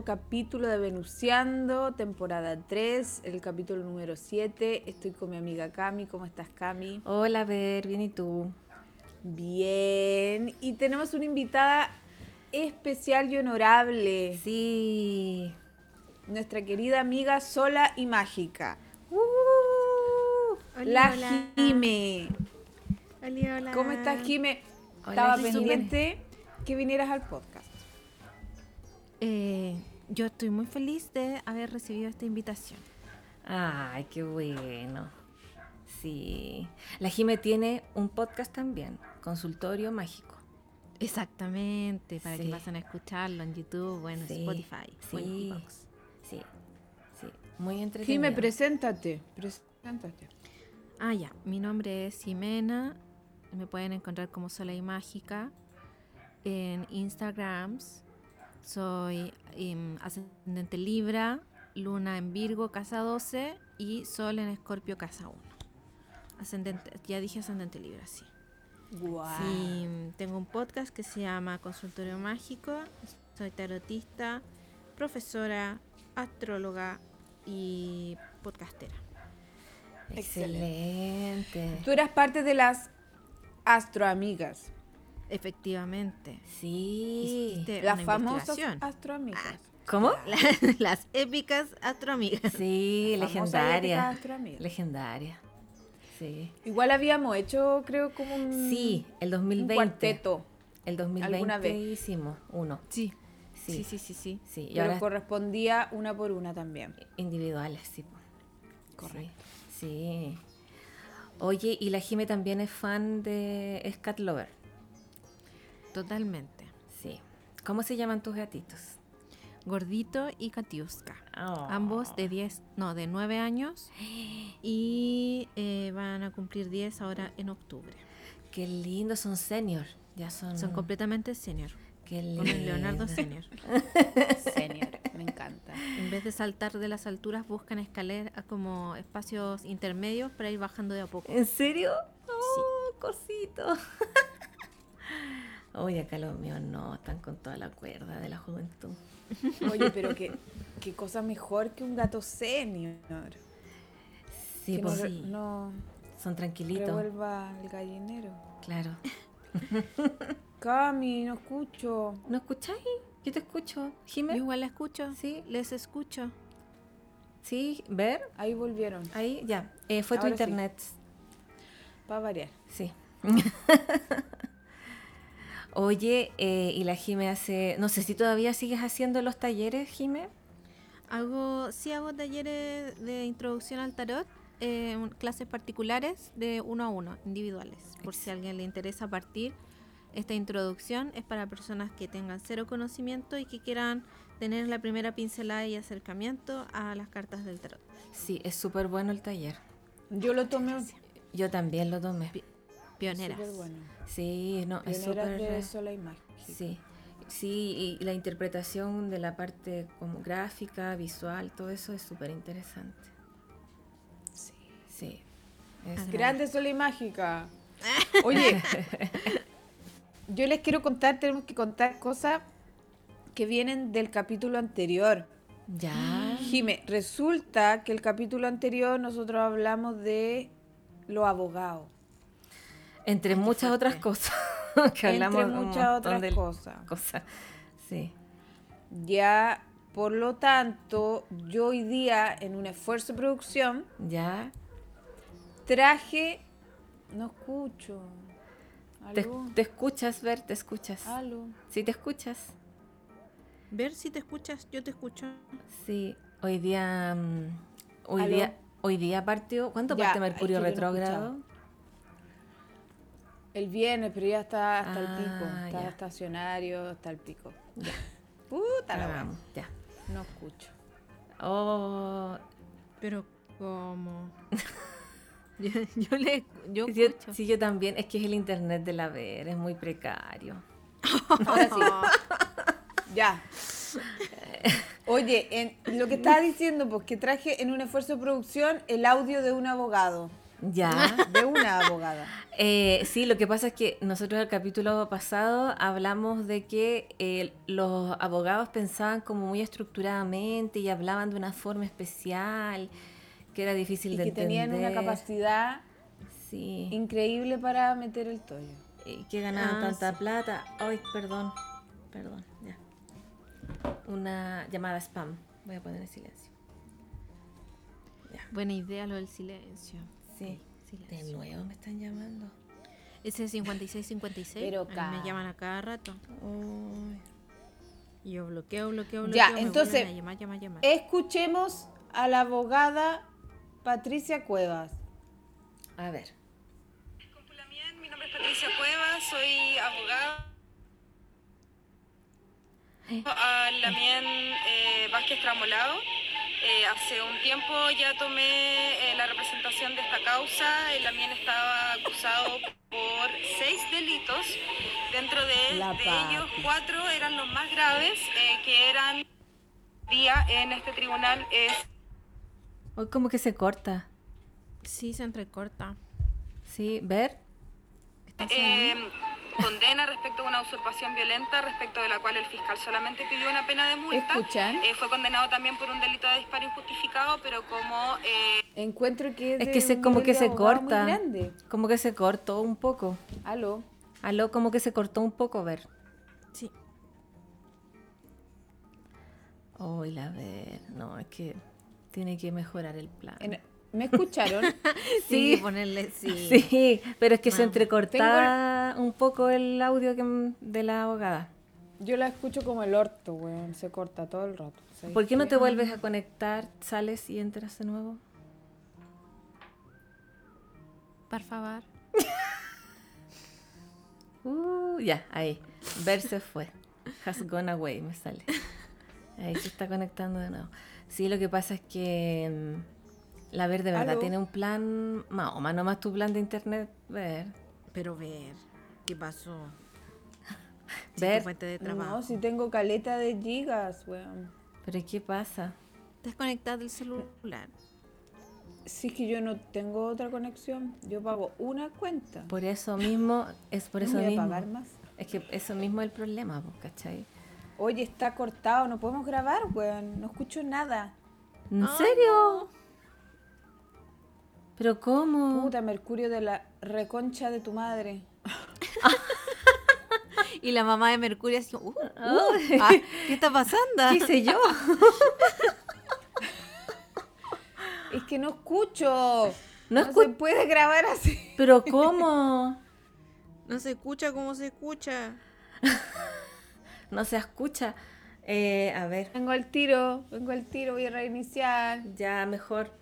nuevo capítulo de Venuciando, temporada 3, el capítulo número 7. Estoy con mi amiga Cami, ¿cómo estás Cami? Hola, Ver, bien y tú. Bien, y tenemos una invitada especial y honorable, Sí. nuestra querida amiga Sola y Mágica, Uh, la hola. Jime. Hola, hola. ¿Cómo estás Jime? Hola, Estaba pendiente que vinieras al podcast. Eh, yo estoy muy feliz de haber recibido esta invitación. Ay, qué bueno. Sí. La Jime tiene un podcast también, Consultorio Mágico. Exactamente, para Sí. que pasen a escucharlo en YouTube o en Sí, Spotify sí. Sí, sí. Muy entretenido. Jime, preséntate, preséntate. Ah, ya. Mi nombre es Jimena. Me pueden encontrar como Sola y Mágica en Instagrams. Soy em, ascendente Libra, Luna en Virgo, casa 12 y Sol en Escorpio, casa 1. Ascendente, ya dije ascendente Libra, sí. Guau. Sí, tengo un podcast que se llama Consultorio Mágico. Soy tarotista, profesora, astróloga y podcastera. Excelente. Tú eras parte de las astroamigas, Efectivamente. Sí. Hiciste las famosas astroamigas. ¿Cómo? Las épicas astroamigas. Sí, Famosas y legendaria. épicas astroamigas. Legendaria. Sí. Igual habíamos hecho, creo, como un, Sí, el 2020. un cuarteto, El 2020 alguna vez. hicimos uno. Sí. Sí, Sí, sí, sí, sí. sí. Y pero ahora correspondía una por una también. individuales, sí. Correcto. Sí. sí. Oye, y la Jime también es fan de Scat Lover. Totalmente. Sí. ¿Cómo se llaman tus gatitos? Gordito y Katiuska. Oh. Ambos de 10, no, de 9 años. Y eh, van a cumplir 10 ahora en octubre. Qué lindo, son senior. Ya son. Son completamente senior. Qué lindo. Con el Leonardo senior. Senior, me encanta. En vez de saltar de las alturas, buscan escaleras como espacios intermedios para ir bajando de a poco. ¿En serio? Oh, cosito. Oye, acá los míos no, están con toda la cuerda de la juventud. Oye, pero qué, qué cosa mejor que un gato senior. Sí, que pues no, sí, no son tranquilitos. revuelva el gallinero. Claro. Cami, no escucho. ¿No escucháis? Yo te escucho. Yo Jime. igual la escucho. Sí. Les escucho. Sí, ver. Ahí volvieron, Ahí, ya. Eh, fue tu Ahora sí. internet. para variar. Sí. Oye, eh, y la Jime hace. No sé si todavía sigues haciendo los talleres, Jime. Hago, sí hago talleres de introducción al tarot, eh, clases particulares de uno a uno, individuales. Por si a alguien le interesa partir, esta introducción es para personas que tengan cero conocimiento y que quieran tener la primera pincelada y acercamiento a las cartas del tarot. Sí, es súper bueno el taller. Yo lo tomé Yo también lo tomé. Pioneras. súper bueno. Sí, no, es súper. de sola imagen. Sí, sí, y la interpretación de la parte como gráfica, visual, todo eso es súper interesante. Sí. Sí. es-. Grande sola y mágica. Oye, yo les quiero contar, tenemos que contar cosas que vienen del capítulo anterior. Ya. Jime, resulta que el capítulo anterior nosotros hablamos de los abogados. Entre qué muchas otras cosas. que hablamos Entre un muchas otras de cosas. cosas. Sí. Ya, por lo tanto, yo hoy día, en un esfuerzo de producción, Ya. traje. No escucho. Te, escuchas, ver, te escuchas. ¿Aló? Sí, te escuchas. Ver si te escuchas, yo te escucho. Sí. Hoy día. mm, hoy ¿Aló? día. Hoy día partió. ¿Cuánto Ya, parte Mercurio retrógrado? El viernes, pero ya está hasta el pico. Ah, Está ya. estacionario hasta el pico. Puta la wea. Cagamos, ya. No escucho. Oh, Pero, ¿cómo? yo, yo le yo yo, escucho. sí, yo también. Es que es el internet de la ver, es muy precario. Ahora sí. ya. Oye, en, lo que estaba diciendo, pues que traje en un esfuerzo de producción el audio de un abogado. Ya. De una abogada. Eh, sí, lo que pasa es que nosotros el capítulo pasado hablamos de que eh, los abogados pensaban como muy estructuradamente y hablaban de una forma especial, que era difícil Y de que entender. tenían una capacidad Sí. increíble para meter el tollo. Y que ganaban Ah, tanta plata. Ay, perdón. Perdón, ya. Una llamada spam. Voy a poner en silencio. Buena idea lo del silencio. Sí. De nuevo me están llamando. Ese es 5656. Pero a mí ca- me llaman a cada rato. Y yo bloqueo, bloqueo, bloqueo. Ya, me entonces, vuelven a llamar, llamar, llamar. Escuchemos a la abogada Patricia Cuevas. A ver. Mi nombre es Patricia Cuevas, soy abogada. A Lamien eh, Vázquez Tramolado. Eh, hace un tiempo ya tomé eh, la representación de esta causa. El Lamien estaba acusado por seis delitos. Dentro de, ellos, cuatro eran los más graves, eh, que eran día en este tribunal es Hoy como que se corta. Sí, se entrecorta. Sí, ver. ¿Estás Eh? Condena respecto a una usurpación violenta, respecto de la cual el fiscal solamente pidió una pena de multa. ¿Escuchan? Eh, fue condenado también por un delito de disparo injustificado, pero como eh, Encuentro que es, que se, como que se corta. Como que se cortó un poco. Aló. Aló, como que se cortó un poco, ver. Sí. Hoy la ver. No, es que tiene que mejorar el plan. En- ¿Me escucharon? Sí, Sí. ponerle sí. Sí, pero es que se entrecortaba un poco el audio que de la abogada. Yo la escucho como el orto, weón. Se corta todo el rato. ¿sabes ¿Por qué no te vuelves a conectar, sales y entras de nuevo? Por favor. Uh, ya, ahí. Ver se fue. Has gone away, me sale. Ahí se está conectando de nuevo. Sí, lo que pasa es que mm, la Ver de verdad Aló. tiene un plan, más o menos más tu plan de internet, Ver. Pero ver, ¿qué pasó? Sí, Ver. fuente de trabajo. No, si tengo caleta de gigas, weón. Pero ¿y ¿qué pasa? Desconectado del celular. Si es que yo no tengo otra conexión, yo pago una cuenta. Por eso mismo, es por No eso voy a mismo. pagar más. Es que eso mismo es el problema, pues, ¿cachai? Oye, está cortado, no podemos grabar, weón. No escucho nada. ¿En serio? ¿Pero cómo? Puta, Mercurio de la reconcha de tu madre. Y la mamá de Mercurio así, uh, uh, ah, ¿qué está pasando? ¿Qué hice yo? Es que no escucho. No No, escu- se puede grabar así. ¿Pero cómo? No se escucha como se escucha. No se escucha. Eh, a ver, Vengo al tiro, vengo al tiro, voy a reiniciar. ya mejor.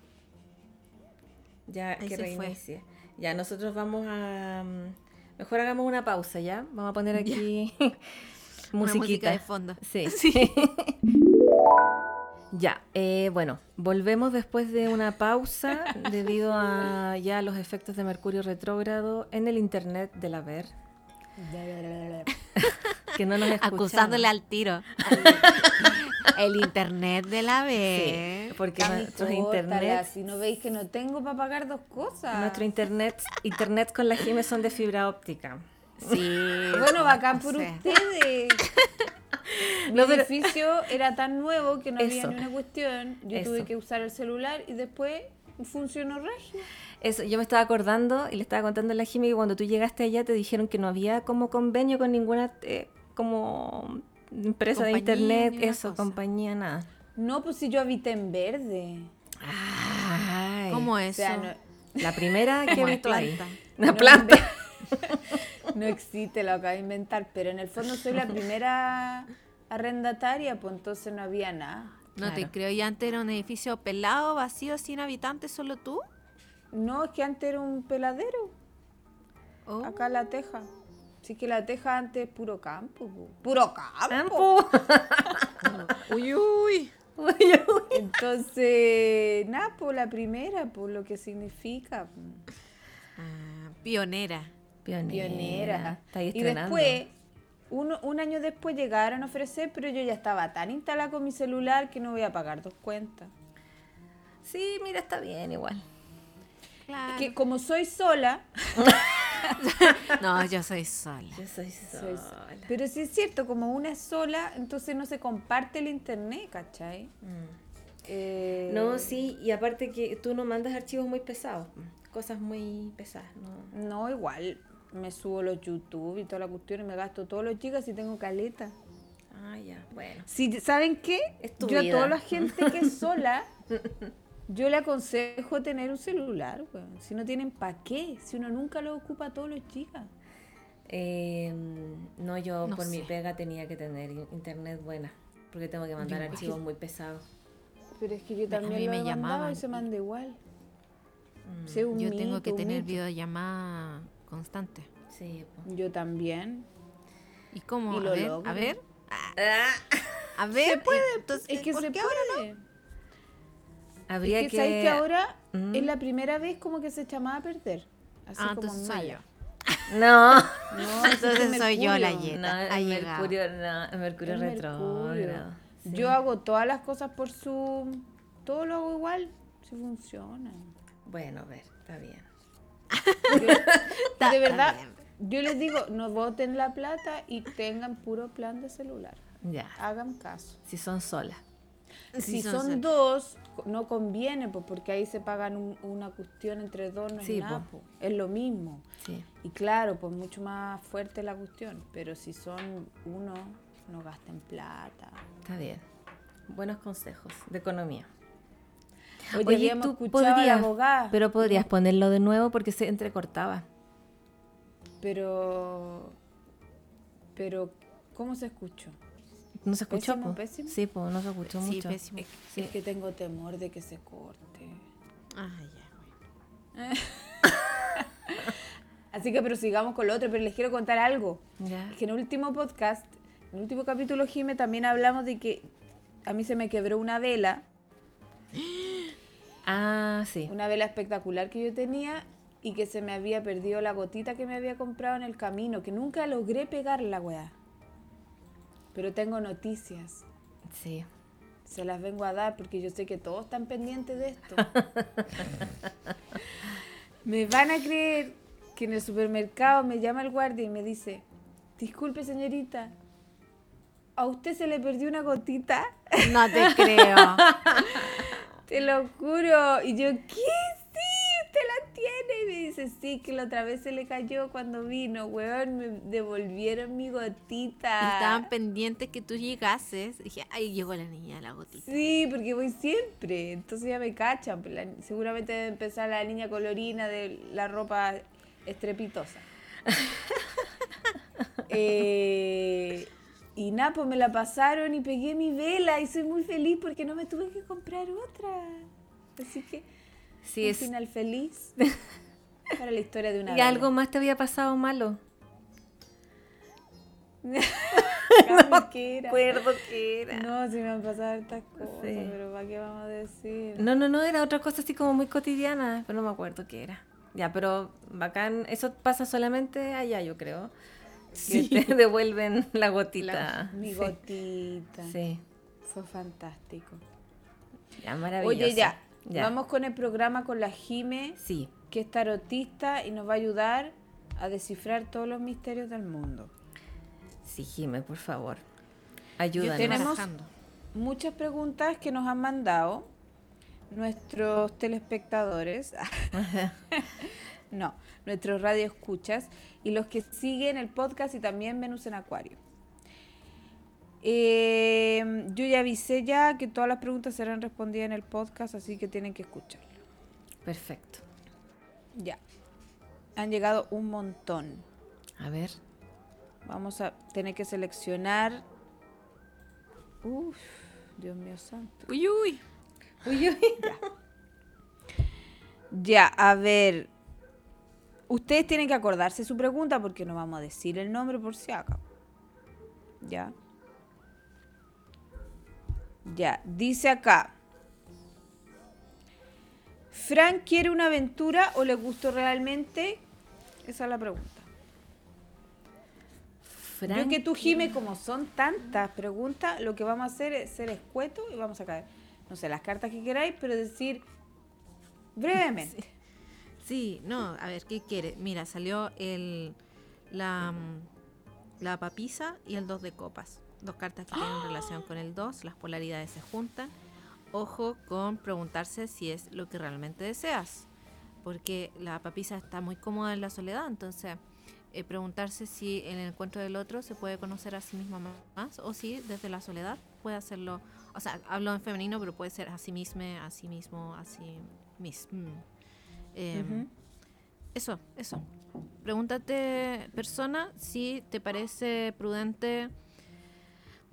Ya Ahí que fue. reinicie. Ya, nosotros vamos a... mm, Mejor hagamos una pausa, ¿ya? Vamos a poner aquí musiquita. de fondo. Sí. ya, eh, bueno, volvemos después de una pausa debido a ya los efectos de Mercurio retrógrado en el internet de la ver, que no nos escuchaba. Acusándole al tiro. El internet de la Sí, B. porque nuestros córtala, internet, Si no veis que no tengo para pagar dos cosas. nuestro internet, internet con la Jime son de fibra óptica. Sí. Bueno, bacán por Sí. ustedes. Mi edificio era tan nuevo que no había Eso. ni una cuestión. Yo Eso. tuve que usar el celular y después funcionó regio. Eso, yo me estaba acordando y le estaba contando a la Jime que cuando tú llegaste allá te dijeron que no había como convenio con ninguna eh, como empresa de internet, eso, cosa. compañía, nada. No, pues si yo habité en verde. Ay, ¿Cómo O eso? sea, no, La primera que he visto ahí. planta. Una No, planta. no existe, lo acabo de inventar. Pero en el fondo soy la primera arrendataria, pues entonces no había nada. No te creo. ¿Y antes era un edificio pelado, vacío, sin habitantes, solo tú? No, es que antes era un peladero. Oh. acá en la teja. Así que la teja antes es puro campo. po. Puro campo. Campo. Uy, uy. Uy, uy. Entonces, nada, por la primera, por lo que significa. Ah, pionera. Pionera. Pionera. Está ahí Y después, uno- un año después llegaron a ofrecer, pero yo ya estaba tan instalada con mi celular que no voy a pagar dos cuentas. Sí, mira, está bien igual. Claro. Que como soy sola, No, yo soy sola. Yo soy soy sola. sola. Pero sí es cierto, como una es sola, entonces no se comparte el internet, ¿cachai? Mm. Eh, No, sí, y aparte que tú no mandas archivos muy pesados, cosas muy pesadas, ¿no? No, igual. Me subo los YouTube y toda la cuestión y me gasto todos los gigas y tengo caleta. Ah, ya, bueno. Si, ¿Saben qué? Es tu yo vida. a toda la gente que es sola, yo le aconsejo tener un celular, weón. Si no tienen para qué, si uno nunca lo ocupa todos los gigas. Eh, no, yo No por mi pega tenía que tener in- internet buena, porque tengo que mandar Yo- archivos muy pesados. Pero es que yo a también mí lo me llamaban. y se manda igual. Mm, Yo tengo mito, que tener mito. videollamada constante. Sí, po. Yo también. ¿Y cómo? Y a lo ver, logro. a ver. Ah, A ver. Entonces, Es que ¿por se qué puede. habría es que, que... ¿sabes que ahora Mm. es la primera vez como que se echaba a perder? Así Ah, como entonces soy mala. yo. No, No, Entonces soy yo la yeta. no, el. Mercurio, no, el Mercurio retrógrado. Sí. Yo hago todas las cosas por Zoom. Todo lo hago igual. Si funciona. Bueno, a ver, está bien. de verdad, yo les digo, no voten la plata y tengan puro plan de celular. Ya, Hagan caso. si son solas. Si son dos, no conviene, pues, porque ahí se pagan un- una cuestión entre dos, no es Sí, nada. Es lo mismo. Sí. Y claro, pues mucho más fuerte la cuestión. Pero si son uno, no gasten plata. Está bien. Buenos consejos de economía. Oye, tú podrías, pero podrías ponerlo de nuevo porque se entrecortaba. Pero. Pero, ¿cómo se escuchó? ¿No se escuchó? Pésimo, po? pésimo. Sí, pues no se escuchó Sí, mucho. pésimo. Sí. Es que tengo temor de que se corte. Ah, ya, bueno. Así que prosigamos con lo otro, pero les quiero contar algo. Ya. Es que en el último podcast, en el último capítulo, Jime, también hablamos de que a mí se me quebró una vela, Ah, sí. una vela espectacular que yo tenía y que se me había perdido la gotita que me había comprado en el camino, que nunca logré pegar la weá. Pero tengo noticias. Sí. Se las vengo a dar porque yo sé que todos están pendientes de esto. me van a creer que en el supermercado me llama el guardia y me dice, disculpe señorita, ¿a usted se le perdió una gotita? No te creo. Te lo juro. Y yo, ¿qué? Sí, usted la tiene. Y me dice, sí, que la otra vez se le cayó cuando vino, weón. Me devolvieron mi gotita. Estaban pendientes que tú llegases. Dije, ay, llegó la niña de la gotita. Sí, porque voy siempre. Entonces ya me cachan. pues, la- seguramente debe empezar la niña colorina de la ropa estrepitosa. Eh, y nada, pues me la pasaron y pegué mi vela y soy muy feliz porque no me tuve que comprar otra. Así que Sí, un es. final feliz para la historia de una ¿Y vela. algo más te había pasado malo? ¿qué era? Recuerdo que era. No, si me han pasado estas cosas, Sí. pero ¿para qué vamos a decir? No, no, no, era otra cosa así como muy cotidiana, pero no me acuerdo qué era. Ya, pero bacán, eso pasa solamente allá, yo creo. Que te devuelven la gotita. Mi Sí. gotita. Sí, Fue fantástico. ya, maravilloso. Oye, ya, Ya. Vamos con el programa con la Jime, Sí, que es tarotista y nos va a ayudar a descifrar todos los misterios del mundo. sí, Jime, por favor. Ayúdanos. tenemos- Barajando. Muchas preguntas que nos han mandado nuestros telespectadores. no, nuestros radioescuchas y los que siguen el podcast y también Venus en Acuario. Eh, yo ya avisé ya que todas las preguntas serán respondidas en el podcast, así que tienen que escucharlo. Perfecto. Ya. Han llegado un montón. A ver. Vamos a tener que seleccionar. Uf, Dios mío santo. Uy, uy. Uy, uy. Ya, a ver. Ustedes tienen que acordarse su pregunta porque no vamos a decir el nombre por si acaso. Ya. Ya, dice acá. ¿Frank quiere una aventura o le gustó realmente? Esa es la pregunta. Yo que tú, Jime, como son tantas preguntas, lo que vamos a hacer es ser escueto y vamos a caer, no sé, las cartas que queráis, pero decir brevemente. Sí, no, a ver, ¿qué quiere? Mira, salió el la, mm, la papisa y el dos de copas. Dos cartas que tienen relación con el 2, las polaridades se juntan. Ojo con preguntarse si es lo que realmente deseas, porque la papisa está muy cómoda en la soledad, entonces eh, preguntarse si en el encuentro del otro se puede conocer a sí mismo más o si desde la soledad puede hacerlo, o sea, hablo en femenino, pero puede ser a sí mismo, a sí mismo, a sí mismo. Em, eso, eso. Pregúntate, persona, si te parece prudente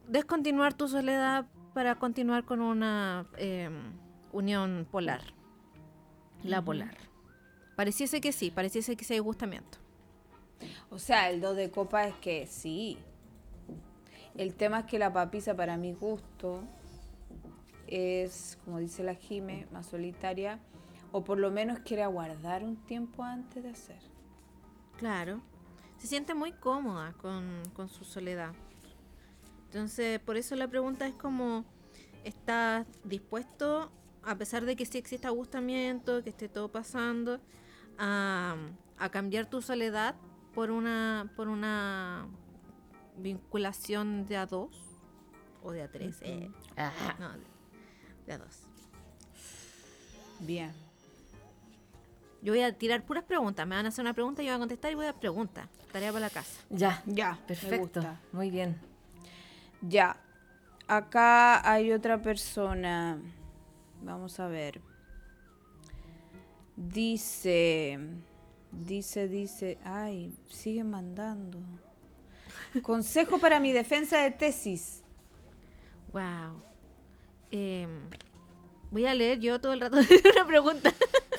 descontinuar tu soledad para continuar con una em, unión polar. La polar. Pareciese que sí, pareciese que sí hay gustamiento. O sea, el 2 de copa es que sí. El tema es que la papisa para mi gusto es, como dice la Jime, más solitaria, o por lo menos quiere aguardar un tiempo antes de hacer. Claro. Se siente muy cómoda con, con su soledad. Entonces, por eso la pregunta es como, ¿estás dispuesto, a pesar de que sí exista agustamiento, que esté todo pasando, a, a cambiar tu soledad por una, por una vinculación de a dos o de a tres. Eh, no, de, a dos. Bien. Yo voy a tirar puras preguntas. Me van a hacer una pregunta, yo voy a contestar y voy a preguntar. Tarea para la casa. Ya, ya. Perfecto. Muy bien. Ya. Acá hay otra persona. Vamos a ver. Dice. Dice, dice, ay, sigue mandando. Consejo para mi defensa de tesis. Wow. Em, voy a leer yo todo el rato una pregunta.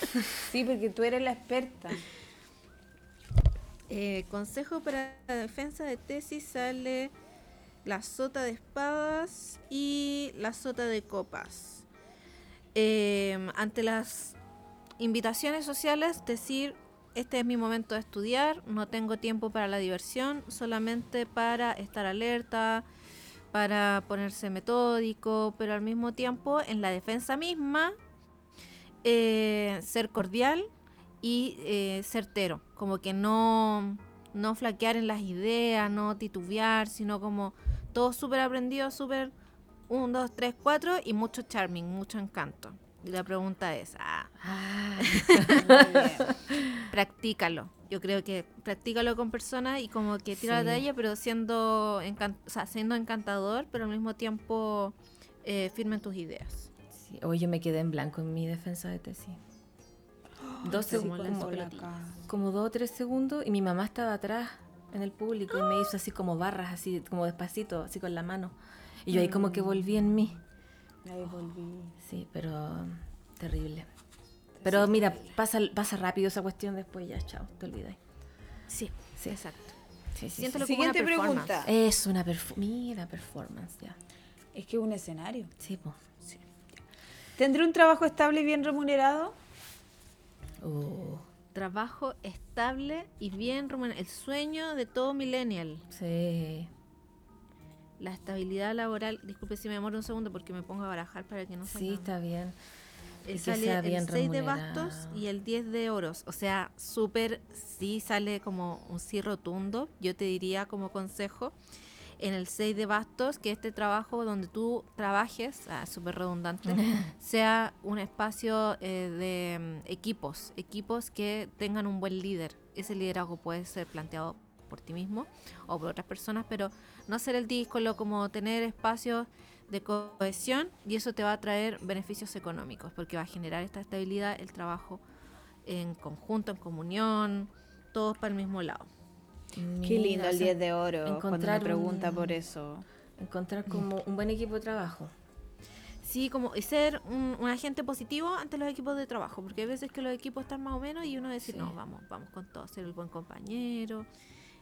sí, porque tú eres la experta. Eh, consejo para la defensa de tesis sale la sota de espadas y la sota de copas. Em, ante las invitaciones sociales, decir este es mi momento de estudiar, no tengo tiempo para la diversión, solamente para estar alerta, para ponerse metódico, pero al mismo tiempo en la defensa misma, eh, ser cordial y eh, certero, como que no, no flaquear en las ideas, no titubear, sino como todo súper aprendido, súper 1, 2, 3, 4 y mucho charming, mucho encanto. Y la pregunta es, ah, ah. practícalo. Yo creo que practícalo con personas y como que tira de ella, pero siendo, siendo encantador, pero al mismo tiempo eh, firme en tus ideas. Sí. Hoy yo me quedé en blanco en mi defensa de tesis. dos segundos, como, dos o tres segundos y mi mamá estaba atrás en el público y me hizo así como barras, así como despacito, así con la mano. Y yo ahí como que volví en mí. Ahí volví. Sí, pero terrible. Pero mira, pasa, pasa rápido esa cuestión después ya, chao, te olvidas. Sí, sí, exacto. Sí, sí, Siguiente pregunta. Es una performance. Mira, performance, ya. Es que es un escenario. Sí, pues. Sí. ¿Tendré un trabajo estable y bien remunerado? Oh. Trabajo estable y bien remunerado. El sueño de todo millennial. Sí la estabilidad laboral, disculpe si me demoro un segundo porque me pongo a barajar para que no se Sí, está bien. El sale el 6 de bastos y el 10 de oros. O sea, súper, sí sale como un sí rotundo. Yo te diría como consejo, en el 6 de bastos, que este trabajo donde tú trabajes, ah, súper redundante, sea un espacio eh, de mm, equipos, equipos que tengan un buen líder. Ese liderazgo puede ser planteado por ti mismo o por otras personas, pero no hacer el disco, como tener espacios de cohesión y eso te va a traer beneficios económicos porque va a generar esta estabilidad, el trabajo en conjunto, en comunión, todos para el mismo lado. Qué lindo el 10 de oro encontrar cuando me pregunta por eso. Encontrar como un buen equipo de trabajo. Sí, como y ser un, un agente positivo ante los equipos de trabajo, porque hay veces que los equipos están más o menos y uno decir, Sí. no, vamos, vamos con todo, ser el buen compañero,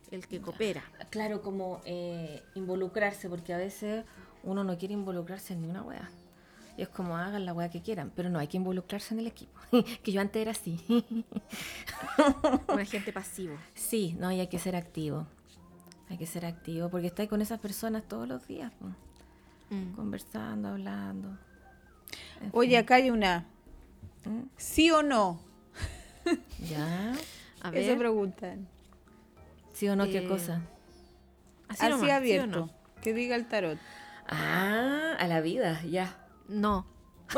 el que coopera. Claro, como eh, involucrarse, porque a veces uno no quiere involucrarse en ninguna wea. Y es como hagan la wea que quieran, pero no, hay que involucrarse en el equipo. que yo antes era así. un agente pasivo. sí, no, y hay que ser activo. Hay que ser activo, porque estáis con esas personas todos los días, Mm. conversando, hablando. En Oye, fin. acá hay una. ¿Mm? ¿Sí o no? ¿Ya? A Eso ver, preguntan. ¿Sí o no? ¿Qué Eh, cosa? así, Así nomás, ¿sí abierto. no? Que diga el tarot. Ah, a la vida, ya. No.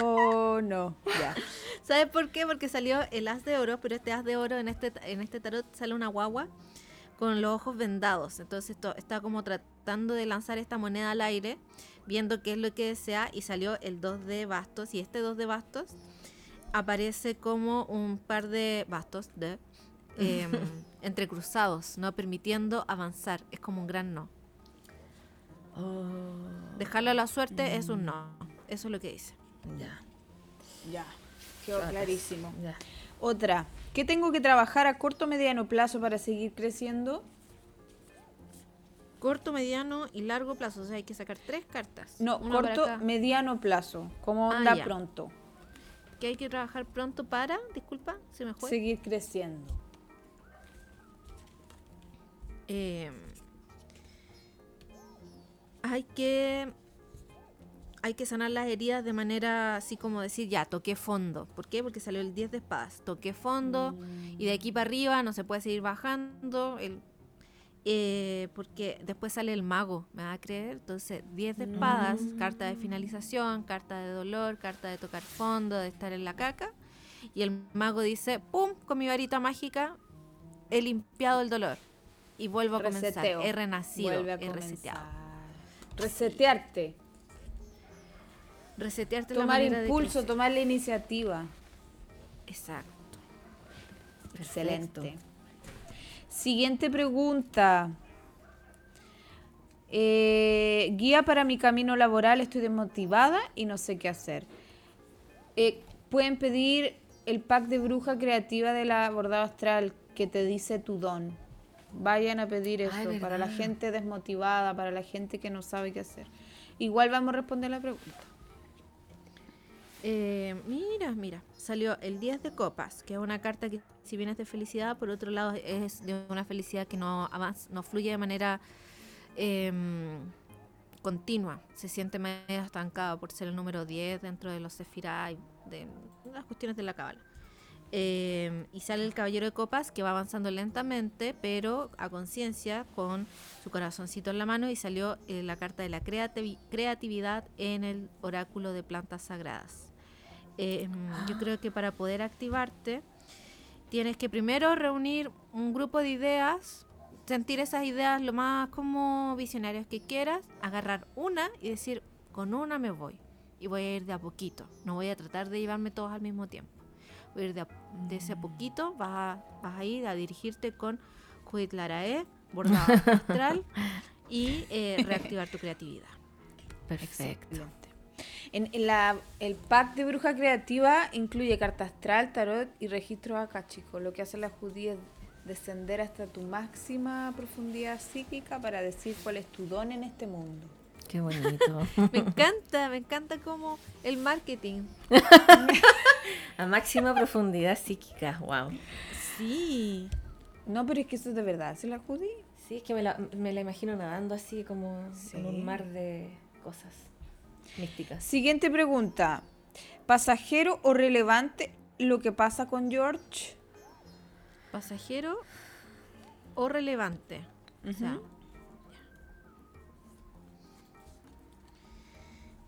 Oh, no. Ya. ¿Sabes por qué? Porque salió el as de oro, pero este as de oro en este, en este tarot sale una guagua con los ojos vendados. Entonces esto, está como tratando de lanzar esta moneda al aire, viendo qué es lo que desea, y salió el 2 de bastos. Y este 2 de bastos aparece como un par de bastos de em, entrecruzados, no permitiendo avanzar. Es como un gran no. Oh, Dejarlo a la suerte es un no. Eso es lo que dice. ya. Ya. Quedó clarísimo. Ya. Otra. ¿Qué tengo que trabajar a corto o mediano plazo para seguir creciendo? Corto, mediano y largo plazo. O sea, hay que sacar tres cartas. No, Una corto, mediano plazo. Como Ah, onda ya. pronto. que hay que trabajar pronto para, disculpa, se me fue. Seguir creciendo. Eh, hay que hay que sanar las heridas de manera así como decir, ya, toqué fondo. ¿Por qué? Porque salió el 10 de espadas. Toqué fondo y de aquí para arriba no se puede seguir bajando. El, eh, porque después sale el mago, ¿me va a creer? Entonces, 10 de espadas, carta de finalización, carta de dolor, carta de tocar fondo, de estar en la caca. Y el mago dice, ¡pum! Con mi varita mágica he limpiado el dolor. Y vuelvo a Reseteo. comenzar. He renacido, a he reseteado. Resetearte. Resetearte la Tomar manera de impulso, tomar la iniciativa. Exacto. Excelente. Siguiente pregunta. Eh, guía para mi camino laboral, estoy desmotivada y no sé qué hacer. Eh, pueden pedir el pack de bruja creativa de la bordado astral que te dice tu don. Vayan a pedir eso Ay, para la gente desmotivada, para la gente que no sabe qué hacer. Igual vamos a responder la pregunta. Eh, mira, mira, salió el 10 de copas, que es una carta que si bien es de felicidad, por otro lado es de una felicidad que no avanza, no fluye de manera em, continua, se siente medio estancado por ser el número 10 dentro de los Sefirah y de las cuestiones de la cábala. Em, y sale el caballero de copas que va avanzando lentamente, pero a conciencia, con su corazoncito en la mano, y salió eh, la carta de la creativi- creatividad en el oráculo de plantas sagradas. Mm, Yo creo que para poder activarte, tienes que primero reunir un grupo de ideas, sentir esas ideas lo más como visionarias que quieras, agarrar una y decir, con una me voy. Y voy a ir de a poquito. No voy a tratar de llevarme todos al mismo tiempo. Ir de, a- de ese a poquito, vas a, vas a ir a dirigirte con Huitlarae, bordado astral y eh, reactivar tu creatividad. Perfecto. Excelente. En, en la, el pack de bruja creativa incluye carta astral, tarot y registro acáchico. Lo que hace la judía es descender hasta tu máxima profundidad psíquica para decir cuál es tu don en este mundo. Qué bonito. Me encanta, me encanta como el marketing. a máxima profundidad psíquica, wow. Sí. No, pero es que eso es de verdad, ¿es la judía? Sí, es que me la, me la imagino nadando así como en un mar de cosas místicas. Siguiente pregunta. ¿Pasajero o relevante lo que pasa con George? Pasajero o relevante. O sea,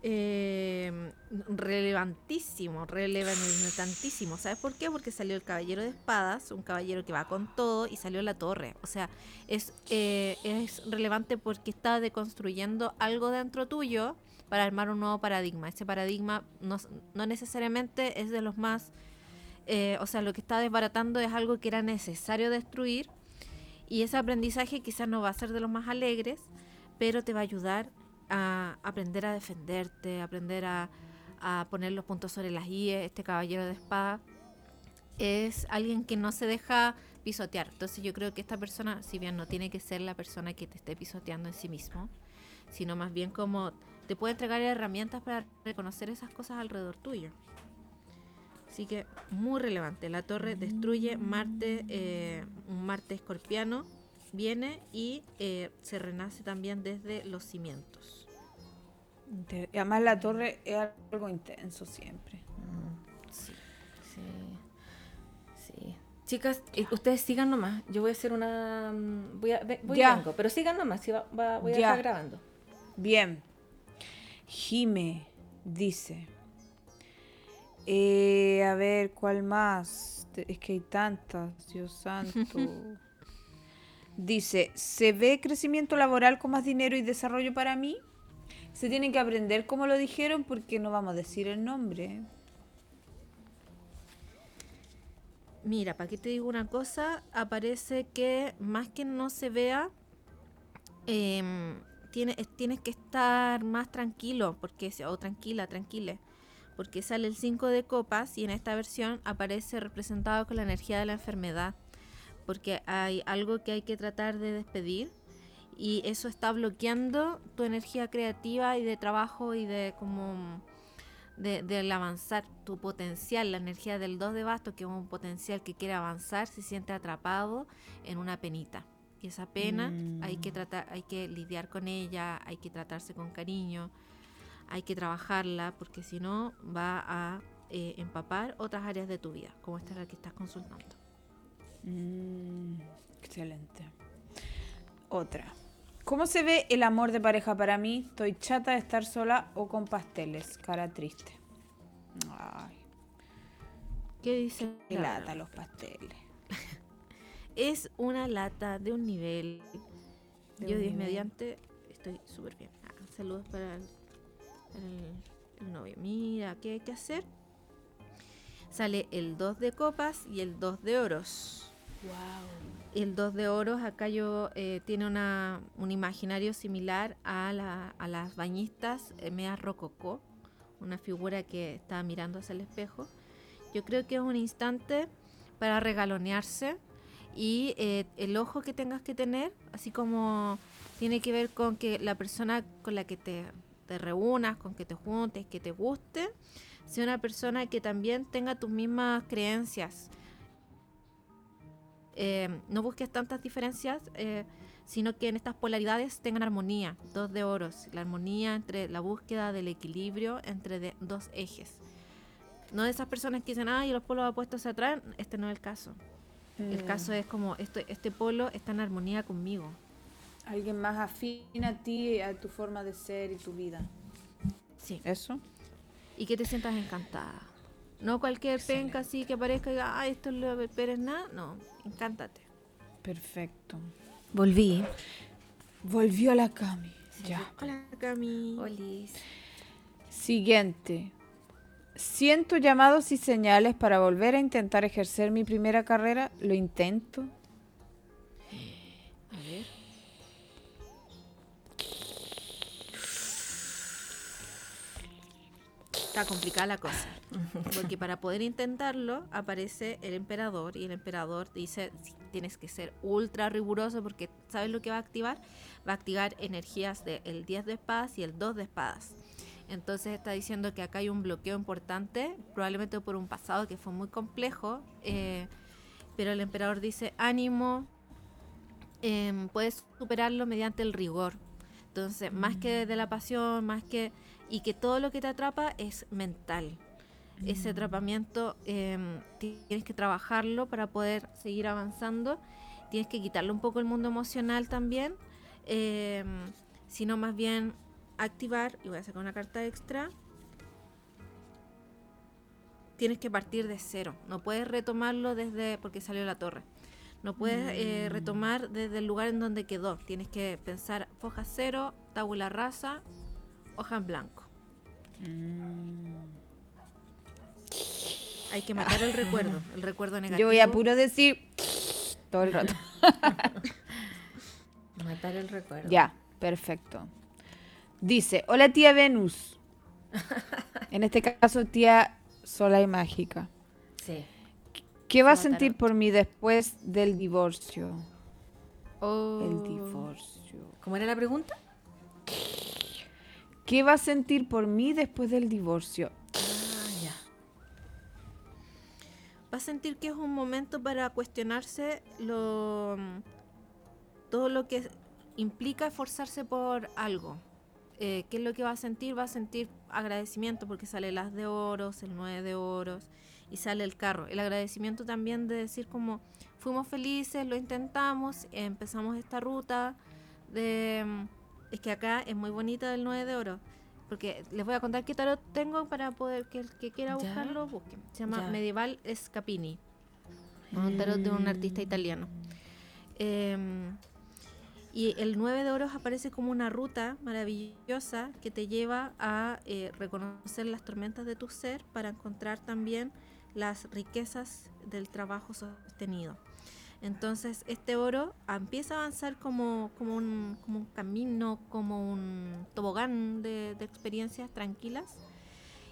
eh, relevantísimo, relevantísimo. ¿Sabes por qué? Porque salió el caballero de espadas, un caballero que va con todo, y salió la torre. O sea, es, eh, es relevante porque está deconstruyendo algo dentro tuyo para armar un nuevo paradigma. Ese paradigma no, no necesariamente es de los más... eh, o sea, lo que está desbaratando es algo que era necesario destruir. Y ese aprendizaje quizás no va a ser de los más alegres, pero te va a ayudar a, aprender a defenderte, aprender a, a poner los puntos sobre las IE, este caballero de espada, es alguien que no se deja pisotear. Entonces yo creo que esta persona, si bien no tiene que ser la persona que te esté pisoteando en sí mismo, sino más bien como te puede entregar herramientas para reconocer esas cosas alrededor tuyo. Así que muy relevante. La torre destruye Marte, eh, un Marte escorpiano viene y eh, se renace también desde los cimientos. Y Además la torre es algo intenso siempre. Sí, sí. Sí. Chicas, eh, ustedes sigan nomás. Yo voy a hacer una. mm, Voy a, voy Ya. vengo, pero sigan nomás. si va- va- voy a Ya. estar grabando. Bien. Jime dice. eh, a ver, ¿cuál más? Es que hay tantas, Dios santo. Dice, ¿se ve crecimiento laboral con más dinero y desarrollo para mí? Se tienen que aprender como lo dijeron porque no vamos a decir el nombre. Mira, para que te digo una cosa, aparece que más que no se vea, tiene- es- tienes que estar más tranquilo, porque o tranquila, tranquile, porque sale el 5 de copas y en esta versión aparece representado con la energía de la enfermedad, porque hay algo que hay que tratar de despedir y eso está bloqueando tu energía creativa y de trabajo y de como de, del avanzar, tu potencial, la energía del 2 de basto, que es un potencial que quiere avanzar, se siente atrapado en una penita. Y esa pena hay que tratar, hay que lidiar con ella, hay que tratarse con cariño, hay que trabajarla, porque si no va a eh, empapar otras áreas de tu vida, como esta es la que estás consultando. Mm, excelente. Otra. ¿Cómo se ve el amor de pareja para mí? Estoy chata de estar sola o con pasteles. Cara triste. Ay, ¿Qué dice? qué lata los pasteles. Es una lata de un nivel. De Yo, un Dios nivel. mediante, estoy súper bien. Ah, saludos para el, el- el novio. Mira, ¿qué hay que hacer? Sale el 2 de copas y el 2 de oros. El 2 de oros, acá yo eh, tiene una, un imaginario similar a, la- a las bañistas eh, Mea Rococó, una figura que está mirando hacia el espejo. Yo creo que es un instante para regalonearse y eh, el ojo que tengas que tener, así como tiene que ver con que la persona con la que te, te reúnas, con que te juntes, que te guste, sea una persona que también tenga tus mismas creencias. Eh, no busques tantas diferencias, eh, sino que en estas polaridades tengan armonía, dos de oros, la armonía entre la búsqueda del equilibrio entre de- dos ejes. No de esas personas que dicen, ay, los polos opuestos se atraen, este no es el caso. El Mm. caso es como, este, este polo está en armonía conmigo. Alguien más afín a ti, a tu forma de ser y tu vida. Sí. ¿Eso? Y que te sientas encantada. No cualquier penca así que parezca, y diga, ay, esto es lo pero es nada. No, encántate. Perfecto. Volví. Volvió a la Cami. Ya. Hola, Cami. Olis. Siguiente. Siento llamados y señales para volver a intentar ejercer mi primera carrera. Lo intento. Está complicada la cosa. Porque para poder intentarlo aparece el emperador y el emperador dice "Sí, tienes que ser ultra riguroso porque ¿sabes lo que va a activar? Va a activar energías del 10 de espadas y el 2 de espadas. Entonces está diciendo que acá hay un bloqueo importante, probablemente por un pasado que fue muy complejo, eh, pero el emperador dice ánimo, em, puedes superarlo mediante el rigor. Entonces, más que de la pasión, más que... Y que todo lo que te atrapa es mental. Ese atrapamiento em, ti- tienes que trabajarlo para poder seguir avanzando. Tienes que quitarle un poco el mundo emocional también. em, sino más bien activar, y voy a sacar una carta extra. Tienes que partir de cero. No puedes retomarlo desde... porque salió la torre. No puedes eh, retomar desde el lugar en donde quedó. Tienes que pensar foja cero, tabula rasa, hoja en blanco. Hay que matar el recuerdo, el recuerdo negativo. Yo voy a puro decir todo el rato. Matar el recuerdo. Ya, perfecto. Dice, hola tía Venus. en este caso, tía sola y mágica. Sí. ¿Qué va a sentir por mí después del divorcio? Oh. El divorcio. ¿Cómo era la pregunta? ¿Qué va a sentir por mí después del divorcio? Ah. Va a sentir que es un momento para cuestionarse lo todo lo que implica esforzarse por algo. Eh, ¿Qué es lo que va a sentir? Va a sentir agradecimiento porque sale el as de oros, el nueve de oros y sale el carro. El agradecimiento también de decir como fuimos felices, lo intentamos, empezamos esta ruta de... Es que acá es muy bonita el 9 de oro. Porque les voy a contar qué tarot tengo para poder que el que quiera buscarlo busque. Se llama Ya. Medieval Scapini. Un tarot de un artista italiano. Em, y el 9 de oros aparece como una ruta maravillosa que te lleva a eh, reconocer las tormentas de tu ser para encontrar también las riquezas del trabajo sostenido. Entonces este oro empieza a avanzar como, como, un, como un camino, como un tobogán de, de experiencias tranquilas.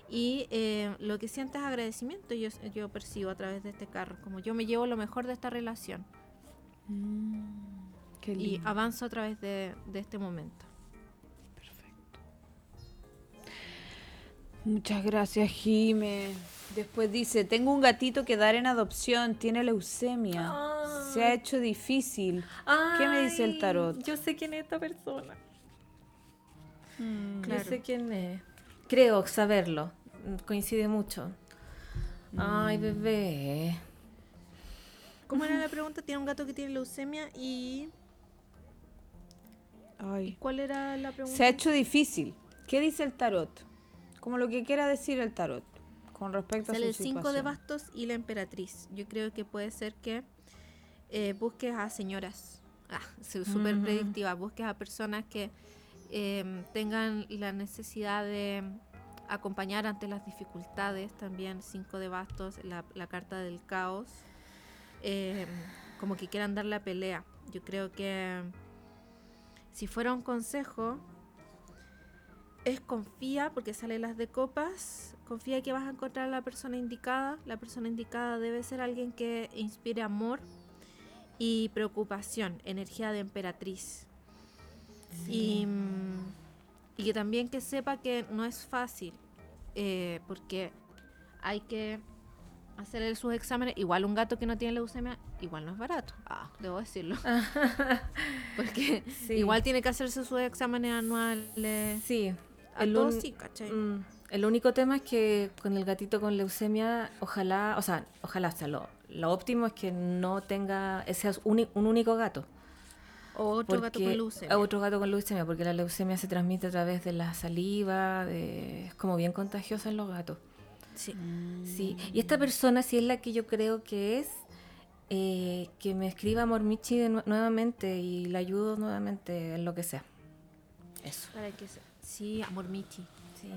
Y eh, lo que sientes es agradecimiento, yo, yo percibo a través de este carro, como yo me llevo lo mejor de esta relación Qué y lindo. avanzo a través de, de este momento. Muchas gracias, Jime. Después dice, tengo un gatito que dar en adopción, tiene leucemia. Se ha hecho difícil. ¿Qué me dice el tarot? Yo sé quién es esta persona. Claro. Yo sé quién es. Creo saberlo. Coincide mucho. Ay, bebé. ¿Cómo era la pregunta? Tiene un gato que tiene leucemia y Ay. ¿cuál era la pregunta? Se ha hecho difícil. ¿Qué dice el tarot? Como lo que quiera decir el tarot con respecto Sale a el su 5 de bastos y la emperatriz. Yo creo que puede ser que eh, busques a señoras. Ah, súper predictiva. Busques a personas que eh, tengan la necesidad de acompañar ante las dificultades. También 5 de bastos, la, la carta del caos. Eh, como que quieran dar la pelea. Yo creo que si fuera un consejo, es confía, porque sale las de copas, confía que vas a encontrar a la persona indicada. La persona indicada debe ser alguien que inspire amor y preocupación, energía de emperatriz. Y, mm, y que también que sepa que no es fácil, eh, porque hay que hacer sus exámenes. Igual un gato que no tiene leucemia, igual no es barato, ah, debo decirlo. porque Sí. igual tiene que hacerse sus exámenes anuales. Sí. A El todos un- sí, ¿cachai? Mm, El único tema es que con el gatito con leucemia, ojalá, o sea, ojalá, sea, lo, lo óptimo es que no tenga, ese es uni- un único gato. O otro gato con leucemia. Otro gato con leucemia, porque la leucemia se transmite a través de la saliva, de- es como bien contagiosa en los gatos. Sí. Sí, y esta persona, si es la que yo creo que es, eh, que me escriba Mormichi de nue- nuevamente y la ayudo nuevamente en lo que sea. Eso. Para que se- Sí, amor Michi. Sí.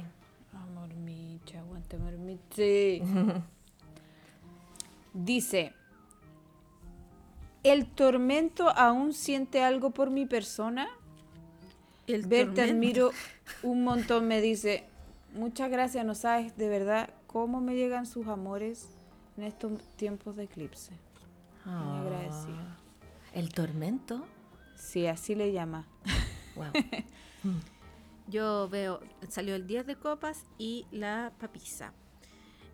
Amor Michi, aguante amor Michi. Dice, ¿el tormento aún siente algo por mi persona? El Ver, te admiro un montón, me dice, muchas gracias, no sabes de verdad cómo me llegan sus amores en estos tiempos de eclipse. Muy agradecida. Ah. El tormento. Sí, así le llama. Wow. Yo veo, salió el 10 de copas y la papisa.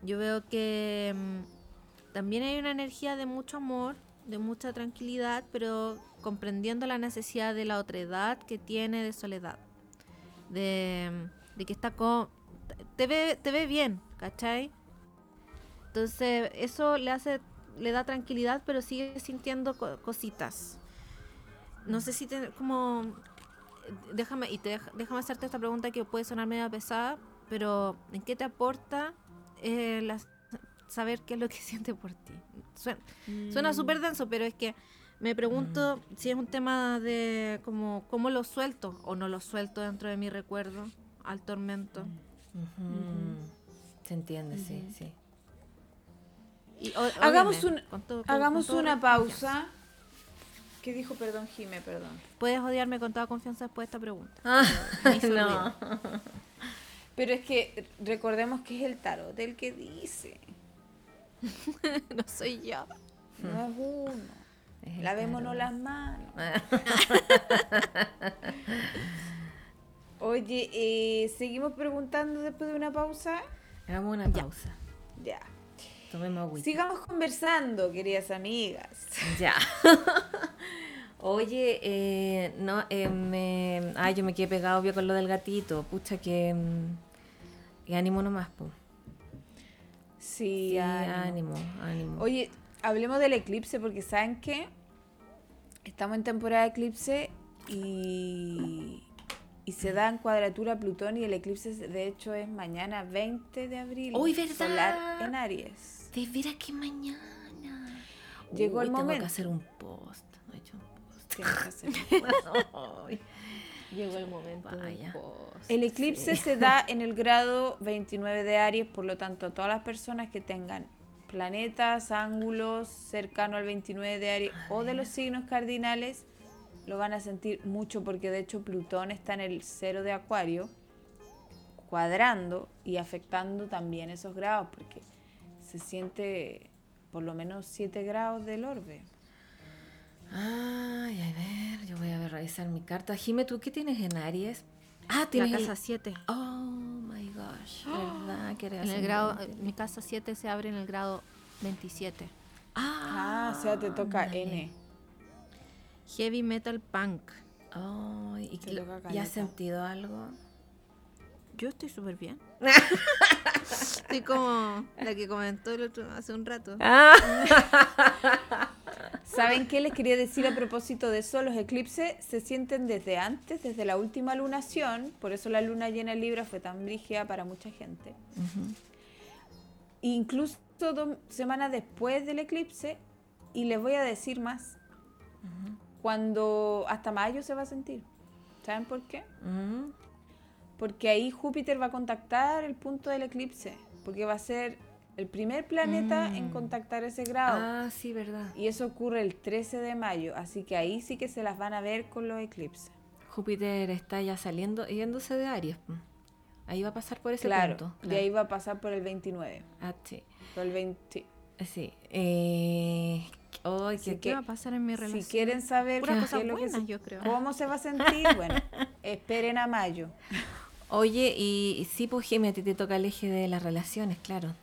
Yo veo que mm, también hay una energía de mucho amor, de mucha tranquilidad, pero comprendiendo la necesidad de la otredad que tiene de soledad. De, mm, de que está con... Te ve, te ve bien, ¿cachai? Entonces eso le hace, le da tranquilidad, pero sigue sintiendo co- cositas. No sé si te, como déjame y te dej- déjame hacerte esta pregunta que puede sonar medio pesada, pero ¿en qué te aporta eh, las- saber qué es lo que siente por ti? Suena, suena súper denso, pero es que me pregunto si es un tema de como cómo lo suelto o no lo suelto dentro de mi recuerdo al tormento. Ujú. Se entiende, sí, sí. Y o- Hagamos, un- con todo- con- hagamos con una pausa ¿Qué dijo, perdón, Jime, perdón? Puedes odiarme con toda confianza después de esta pregunta. Ah, no. Pero es que recordemos que es el tarot el que dice, no soy yo. no es uno. Es Lavémonos tarot. las manos. Oye, eh, seguimos preguntando después de una pausa. Hagamos una pausa. Ya. Tomemos agüita. Sigamos conversando, queridas amigas. Ya. Oye, eh, no, eh, me... Ay, yo me quedé pegado obvio con lo del gatito. Pucha que... mm, que ánimo nomás, po. Sí, Sí, ánimo. ánimo, ánimo. Oye, hablemos del eclipse porque ¿saben qué? Estamos en temporada de eclipse y, y se da en cuadratura Plutón y el eclipse de hecho es mañana 20 de abril. ¡Uy, verdad! Solar en Aries. De veras que mañana. Llegó el Uy, Tengo momento. que hacer un post. No he hecho un que Llegó el momento. Vaya. El eclipse se da en el grado 29 de Aries, por lo tanto, todas las personas que tengan planetas, ángulos cercanos al 29 de Aries o de los signos cardinales lo van a sentir mucho porque de hecho Plutón está en el cero de Acuario, cuadrando y afectando también esos grados porque se siente por lo menos 7 grados del orbe. Ay, a ver, yo voy a ver, revisar mi carta. Jime, ¿tú qué tienes en Aries? Ah, La tienes casa el- 7. Oh my gosh, ¿verdad? Eres En el grado, mi casa 7 se abre en el grado 27. Ah, o sea, te toca. N. Heavy Metal Punk. Ay, ¿y, ¿y has sentido algo? Yo estoy súper bien. estoy como la que comentó el otro hace un rato. Ah. ¿Saben qué les quería decir a propósito de eso? Los eclipses se sienten desde antes, desde la última lunación, por eso la luna llena en Libra fue tan brígida para mucha gente. Incluso dos semanas después del eclipse, y les voy a decir más, cuando hasta mayo se va a sentir. ¿Saben por qué? Porque ahí Júpiter va a contactar el punto del eclipse, porque va a ser el primer planeta en Mm. contactar ese grado. Ah, sí, verdad. Y eso ocurre el 13 de mayo, así que ahí sí que se las van a ver con los eclipses. Júpiter está ya saliendo, yéndose de Aries. Ahí va a pasar por ese claro, punto. de ahí va a pasar por el 29. Ah, sí. Por el 20. Sí. Eh, Así que- ¿Qué va a pasar en mi relación? Si quieren saber lo que buenas, se- yo creo. cómo se va a sentir, bueno, esperen a mayo. Oye, y y sí, pues Jimmy, a ti te toca el eje de las relaciones, claro.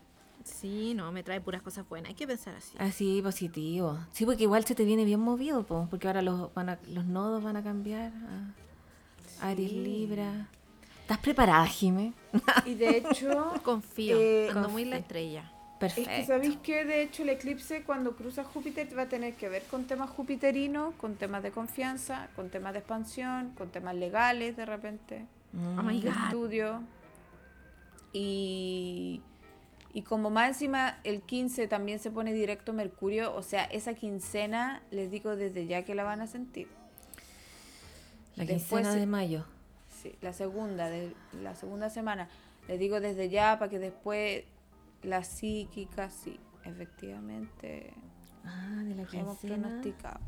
Sí, no, me trae puras cosas buenas. Hay que pensar así. Así, positivo. Sí, porque igual se te viene bien movido, po, porque ahora los, van a- los nodos van a cambiar a Aries Libra. ¿Estás preparada, Jime? Y de hecho, Confío. Eh, ando muy confío. la estrella. es Perfecto. que sabéis que de hecho el eclipse cuando cruza Júpiter va a tener que ver con temas jupiterinos, con temas de confianza, con temas de expansión, con temas legales de repente. Oh my de God. estudio. Y, y como más encima el 15 también se pone directo Mercurio, o sea, esa quincena les digo desde ya que la van a sentir. La quincena de mayo. Sí, la segunda, de, la segunda semana. Les digo desde ya para que después la psíquica, sí, efectivamente, Ah, de la hemos quincena. pronosticado.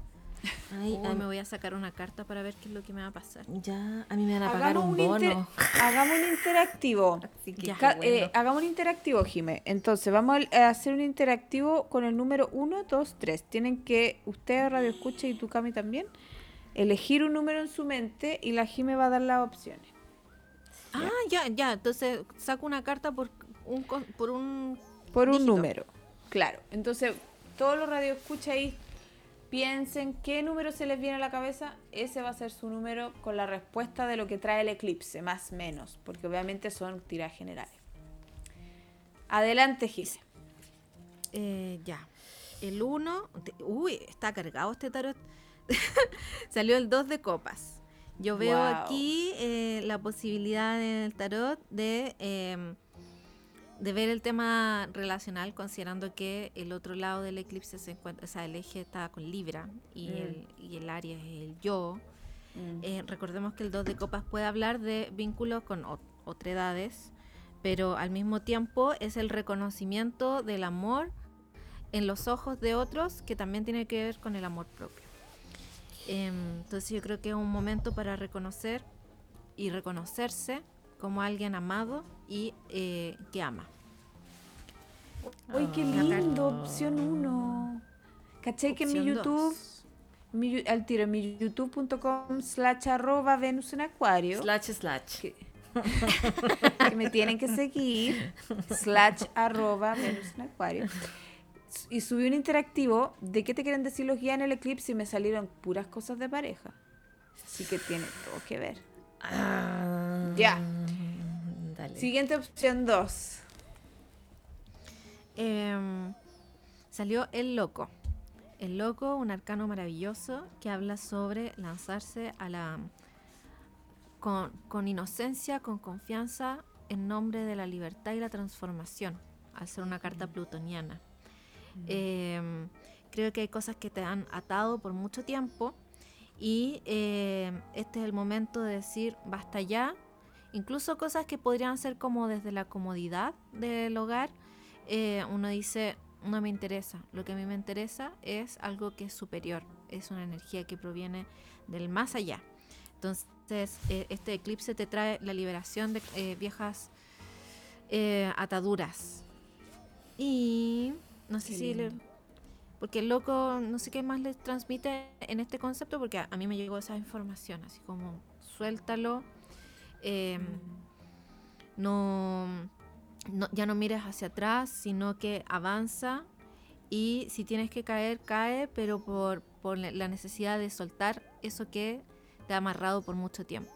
Ay, a- me voy a sacar una carta para ver qué es lo que me va a pasar. ya, a mí me van a pagar un Hagamos un, inter- bono. hagamos un interactivo. Ya. Ca- bueno. eh, hagamos un interactivo, Jime. Entonces, vamos a hacer un interactivo con el número 1, 2, 3. Tienen que, usted, Radio Escucha y tú, Cami, también, elegir un número en su mente y la Jime va a dar las opciones. Ah, ya, ya. Entonces saco una carta por un, por un Por un Dígito. número. Claro. Entonces, todos los Radio Escucha ahí piensen qué número se les viene a la cabeza. Ese va a ser su número con la respuesta de lo que trae el eclipse, más menos. Porque obviamente son tiradas generales. Adelante, Gise. Eh, ya. El 1. Uy, está cargado este tarot. Salió el 2 de copas. Yo veo Wow. aquí eh, la posibilidad en el tarot de, em, de ver el tema relacional, considerando que el otro lado del eclipse se encuentra, o sea, el eje está con Libra y, Mm. el, y el área es el yo. Eh, recordemos que el 2 de copas puede hablar de vínculos con ot- otredades, pero al mismo tiempo es el reconocimiento del amor en los ojos de otros que también tiene que ver con el amor propio. Em, entonces yo creo que es un momento para reconocer y reconocerse como alguien amado y eh, que ama. Uy, qué Ah. lindo, opción 1. ¿Cachai que en mi YouTube, mi al tiro, en mi youtube.com slash arroba Venus en Acuario, Slash, slash. que, que me tienen que seguir, slash arroba Venus en Acuario, y subí un interactivo de qué te quieren decir los guías en el eclipse y me salieron puras cosas de pareja. Así que tiene todo que ver. Ah, Ya. Dale. Siguiente opción 2. Em, salió El Loco. El Loco, un arcano maravilloso que habla sobre lanzarse a la con, con inocencia, con confianza, en nombre de la libertad y la transformación, al ser una carta plutoniana. Em, creo que hay cosas que te han atado por mucho tiempo y em, este es el momento de decir basta ya. Incluso cosas que podrían ser como desde la comodidad del hogar, eh, uno dice, no me interesa. Lo que a mí me interesa es algo que es superior, es una energía que proviene del más allá. Entonces, eh, este eclipse te trae la liberación de eh, viejas eh, ataduras. Y no sé Qué si le-. Porque el loco, no sé qué más les transmite en este concepto, porque a, a mí me llegó esa información, así como suéltalo, eh, no, no- ya no mires hacia atrás, sino que avanza y si tienes que caer, cae, pero por, por la la necesidad de soltar eso que te ha amarrado por mucho tiempo.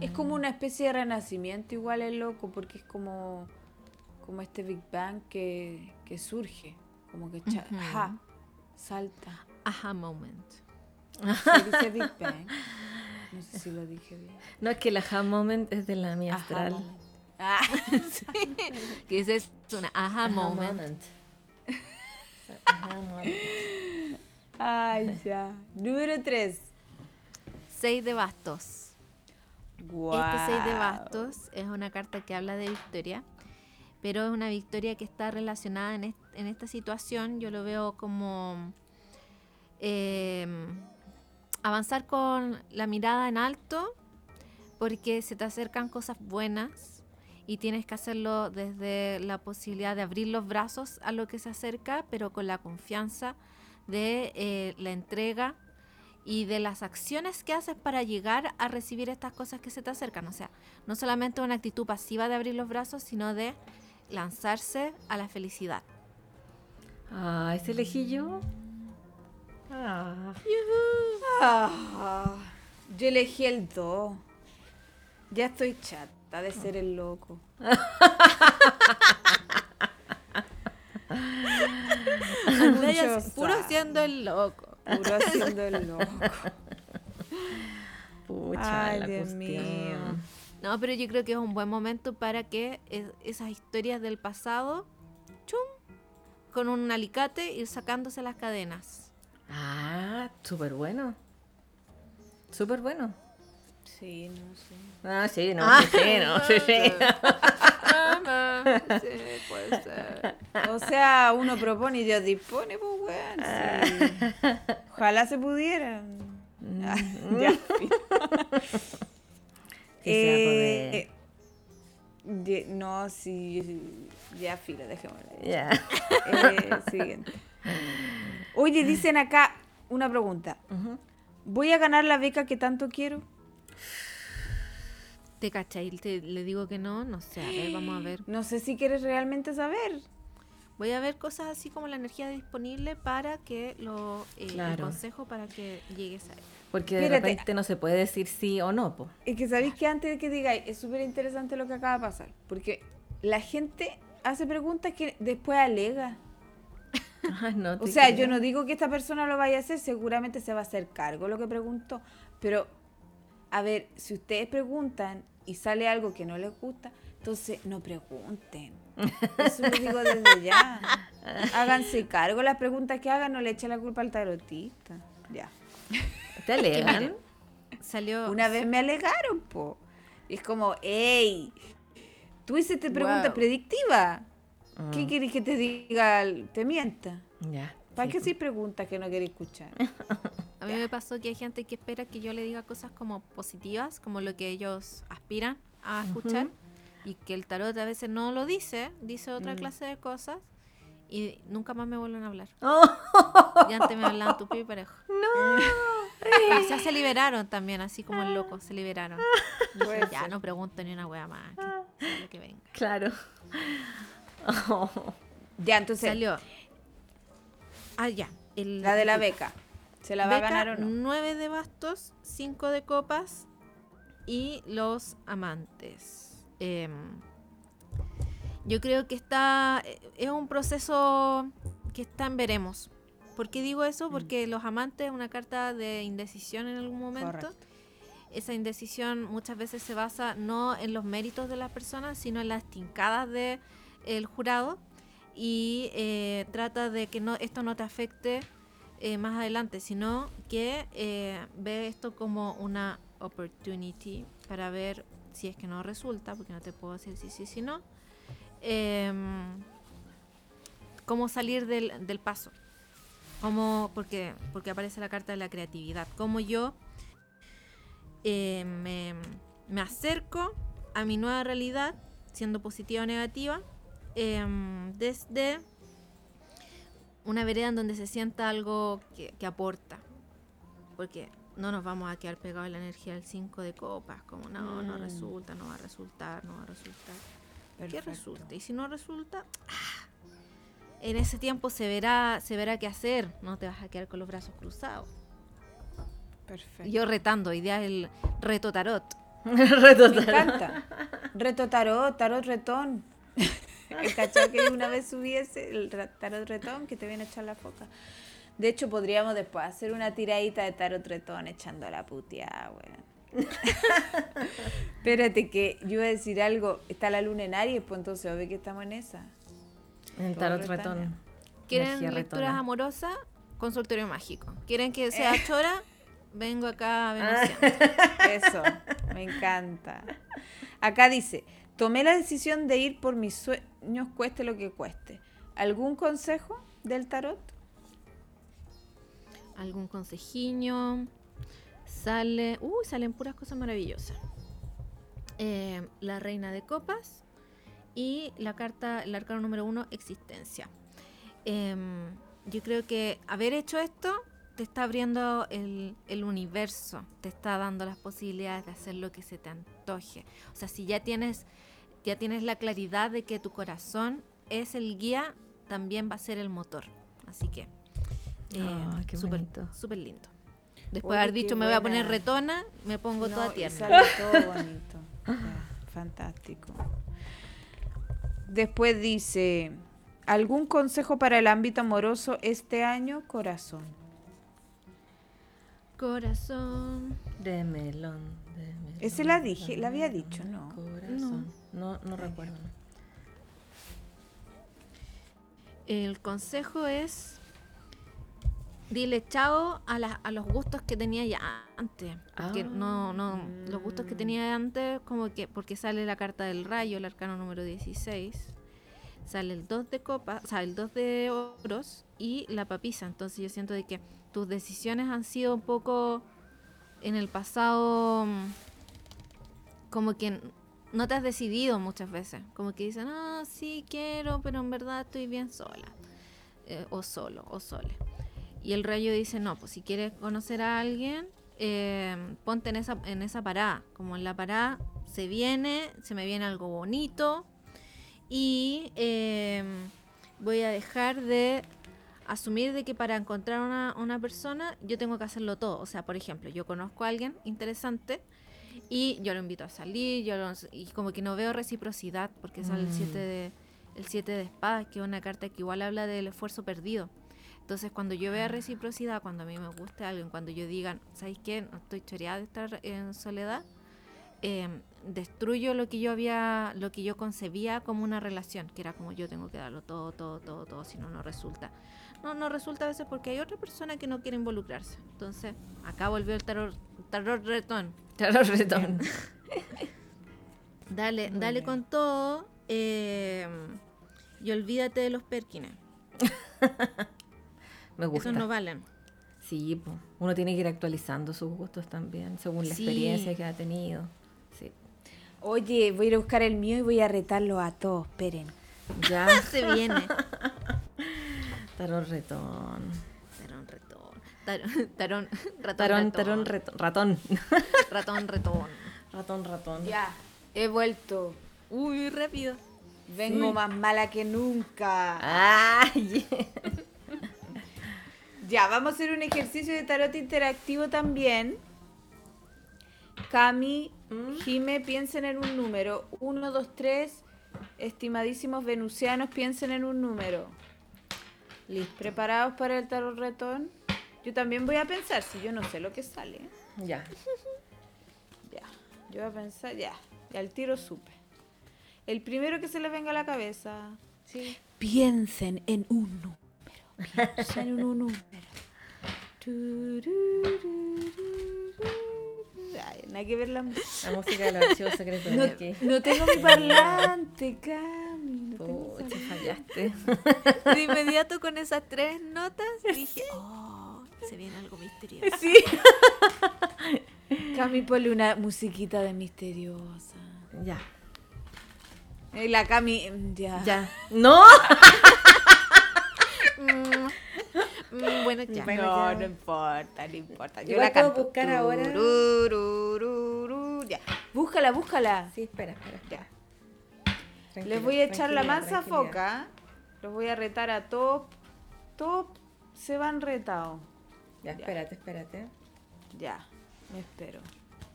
Es como una especie de renacimiento igual el loco, porque es como, como este Big Bang que, que surge, como que cha- Ujú. ajá, salta. Aha moment. Se dice Big Bang. No sé si lo dije bien. No, es que el aha moment es de la mía Ajá, astral. moment. Ah, Que ese es una aha moment. Aha moment. ay, ya. Número 3. Seis de bastos. Wow. Este 6 de bastos es una carta que habla de victoria, pero es una victoria que está relacionada en, est- en esta situación. Yo lo veo como eh, avanzar con la mirada en alto, porque se te acercan cosas buenas y tienes que hacerlo desde la posibilidad de abrir los brazos a lo que se acerca, pero con la confianza de eh, la entrega y de las acciones que haces para llegar a recibir estas cosas que se te acercan. O sea, no solamente una actitud pasiva de abrir los brazos, sino de lanzarse a la felicidad. Ah, ¿ese elegí yo? Ah. Ah, yo elegí el 2. Ya estoy chata de ser el loco. Puro siendo el loco. Puro haciendo el loco. Pucha, Ay, la Dios cuestión. mío. No, pero yo creo que es un buen momento para que es- esas historias del pasado, chum, con un alicate ir sacándose las cadenas. Ah, súper bueno. Súper bueno. Sí, no sé. Ah, sí, no, sí, sí, no, sí, sí. sí, puede ser. O sea, uno propone y Dios dispone, pues, weón. sí. Ojalá se pudiera. Ah, ya. Que sea Eh, ye- no, sí. Ya, filo, dejémoslo. Ya. Eh, siguiente. Oye, dicen acá una pregunta. ¿Voy a ganar la beca que tanto quiero? ¿Te cachai? Te- le digo que no, no sé, a ver, vamos a ver. No sé si quieres realmente saber. Voy a ver cosas así como la energía disponible para que lo eh, el Claro. consejo para que llegues a él. Porque de repente no se puede decir sí o no, po. Es que sabéis que antes de que digáis, es súper interesante lo que acaba de pasar. Porque la gente hace preguntas que después alega. No O sea, creo. yo no digo que esta persona lo vaya a hacer, seguramente se va a hacer cargo lo que preguntó. Pero, a ver, si ustedes preguntan y sale algo que no les gusta, entonces no pregunten. Eso lo digo desde ya. Háganse cargo las preguntas que hagan, no le echen la culpa al tarotista. Ya. ¿Te alegan? Salió. Una vez me alegaron, po. Y es como, hey, tú hiciste pregunta Wow. predictiva. ¿Qué Mm, quieres que te diga? ¿Te mienta? Ya. ¿Para qué si preguntas que no queréis escuchar? A mí me pasó que hay gente que espera que yo le diga cosas como positivas, como lo que ellos aspiran a escuchar, y que el tarot a veces no lo dice, dice otra Mm. clase de cosas, y nunca más me vuelven a hablar. Oh, Y antes me hablaban tu y parejo. no. O sea, se liberaron también, así como el loco, se liberaron. Dije, ya no pregunto ni una wea más, que sea lo que venga. Claro. Oh. Ya, entonces, Salió. Ah, ya. el- la de la beca. ¿Se la va a ganar o no? 9 de bastos, 5 de copas y los amantes. Em, yo creo que está. eh, Es un proceso que está en veremos. ¿Por qué digo Mm. eso? Porque los amantes es una carta de indecisión en algún momento. Correcto. Esa indecisión muchas veces se basa no en los méritos de las personas, sino en las tincadas del jurado y eh, trata de que no esto no te afecte eh, más adelante, sino que eh, ve esto como una opportunity para ver si es que no resulta, porque no te puedo decir si sí, si no, em, cómo salir del, del paso, cómo, porque, porque aparece la carta de la creatividad, cómo yo eh, me, me acerco a mi nueva realidad, siendo positiva o negativa, em, desde una vereda en donde se sienta algo que, que aporta. Porque no nos vamos a quedar pegados en la energía del 5 de copas, como no, no Mm. resulta, no va a resultar, no va a resultar. ¿Qué Perfecto. resulta? Y si no resulta, ¡ah! en ese tiempo se verá, se verá qué hacer, no te vas a quedar con los brazos cruzados. Perfecto. Y Yo retando, idea el reto tarot. Me encanta. Reto tarot, tarot retón. El cachado que una vez subí ese, el tarot retón que te viene a echar la foca. De hecho, podríamos después hacer una tiradita de tarot retón echando la puteada, weón. Espérate que yo iba a decir algo. Está la luna en Aries, pues entonces obvio que estamos en esa. En Todo tarot retón. ¿Quieren Energía lecturas retona. amorosas? Consultorio mágico. ¿Quieren que Eh. sea chora? Vengo acá a Ah. Eso, me encanta. Acá dice, tomé la decisión de ir por mis sueños, cueste lo que cueste. ¿Algún consejo del tarot? Algún consejiño. Sale. Uy, salen puras cosas maravillosas. Eh, la reina de copas. Y la carta, el arcano número uno, existencia. Em, yo creo que haber hecho esto te está abriendo el, el universo, te está dando las posibilidades de hacer lo que se te antoje. O sea, si ya tienes, ya tienes la claridad de que tu corazón es el guía, también va a ser el motor. Así que, eh, Ah, bonito. súper lindo. Después de haber dicho me voy a poner retona, me pongo No, toda tierna. sale todo bonito. Fantástico. Después dice, ¿algún consejo para el ámbito amoroso este año, corazón? Corazón. De melón. de melón, Ese la dije, la había dicho, ¿no? Corazón. No, no, recuerdo. El consejo es dile chao a, las- a los gustos que tenía ya antes. Porque no, no, los gustos que tenía antes, como que, porque sale la carta del rayo, el arcano número 16, sale el 2 de copas, o sea, el 2 de oros y la papisa. Entonces yo siento de que tus decisiones han sido un poco en el pasado mm, como que no te has decidido muchas veces. Como que dicen, ah, sí quiero, pero en verdad estoy bien sola. Eh, o solo, o sole. Y el rayo dice, no, pues si quieres conocer a alguien, eh, ponte en esa, en esa parada. Como en la parada se viene, se me viene algo bonito. Y eh, voy a dejar de asumir de que para encontrar una, una persona yo tengo que hacerlo todo. O sea, por ejemplo, yo conozco a alguien interesante y yo lo invito a salir, yo lo- y como que no veo reciprocidad porque sale el Mm. 7 de el 7 de espadas, que es una carta que igual habla del esfuerzo perdido. Entonces, cuando yo vea reciprocidad, cuando a mí me guste alguien, cuando yo digan, ¿sabes qué? No estoy choreada de estar en soledad, eh, destruyo lo que yo había, lo que yo concebía como una relación, que era como yo tengo que darlo todo, todo, todo, todo, si no, no resulta. No, no resulta a veces porque hay otra persona que no quiere involucrarse. Entonces, acá volvió el tarot, tarot retón. Tarot retón. Dale, Muy dale bien. con todo eh, y olvídate de los Perkines. me gusta. Esos no valen. Sí, po. uno tiene que ir actualizando sus gustos también, según la Sí. experiencia que ha tenido. Sí. Oye, voy a ir a buscar el mío y voy a retarlo a todos. Esperen. Ya, Se viene. tarón retón. Tarón, retón. Tarón, tarón, ratón, Tarón, ratón. tarón, retón. Ratón. Ratón, retón. Ratón, ratón. Ya, he vuelto. Uy, rápido. Vengo más mala que nunca. Ay, Ya, vamos a hacer un ejercicio de tarot interactivo también. Cami, Jime, piensen en un número. Uno, dos, tres. Estimadísimos venusianos, piensen en un número. Listo. ¿Preparados para el tarot retón? Yo también voy a pensar, si yo no sé lo que sale. Ya. Ya, yo voy a pensar, ya. Y al tiro supe. El primero que se les venga a la cabeza. Sí. Piensen en un número. En un número. Ay, que ver la música. La música de los archivos secretos No, de aquí. no tengo mi parlante, Cami. No Pucha, parlante. fallaste. De inmediato con esas tres notas dije, oh, se viene algo misterioso. Sí. Cami, ponle una musiquita de misteriosa. Ya. Y la Cami, ya. Ya. ¡No! Mm, bueno, ya. Bueno, no, ya. no importa, no importa. Yo Igual la puedo canto. buscar ahora. Ya. Búscala, búscala. Sí, espera, espera. Ya. Les voy a echar la mansa foca. Los voy a retar a top. Top se van retados. Ya, espérate, espérate. Ya, me espero.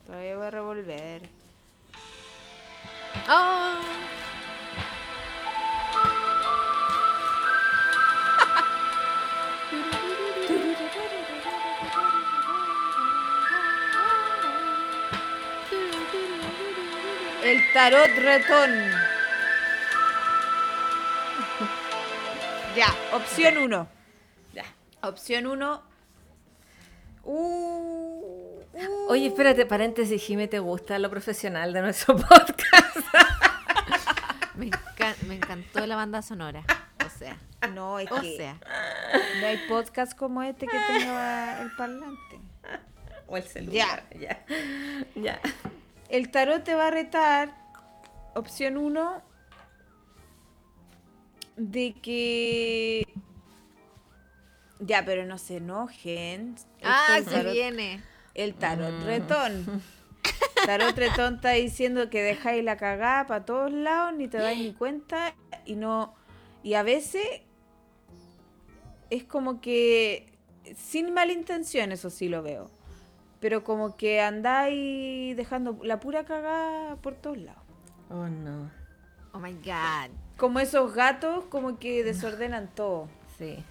Todavía voy a revolver. Oh, El tarot retón. Ya, opción 1. Ya. Opción 1. Uh, uh. Oye, espérate, paréntesis, Jime, ¿te gusta lo profesional de nuestro podcast? me, encan- me encantó la banda sonora. O sea, No, es o que sea. no hay podcast como este que tenga el parlante. o el celular. Ya. Ya. El tarot te va a retar, opción 1, de que... Ya, pero no se enojen. Ah, se tarot- viene. El tarot retón. Tarot retón está diciendo que dejáis la cagada para todos lados, ni te dais ni cuenta, y no. Y a veces es como que. Sin mala intención, eso sí lo veo. Pero como que andáis dejando la pura cagada por todos lados. Oh, no. Oh my god. Como esos gatos, como que desordenan todo. Sí.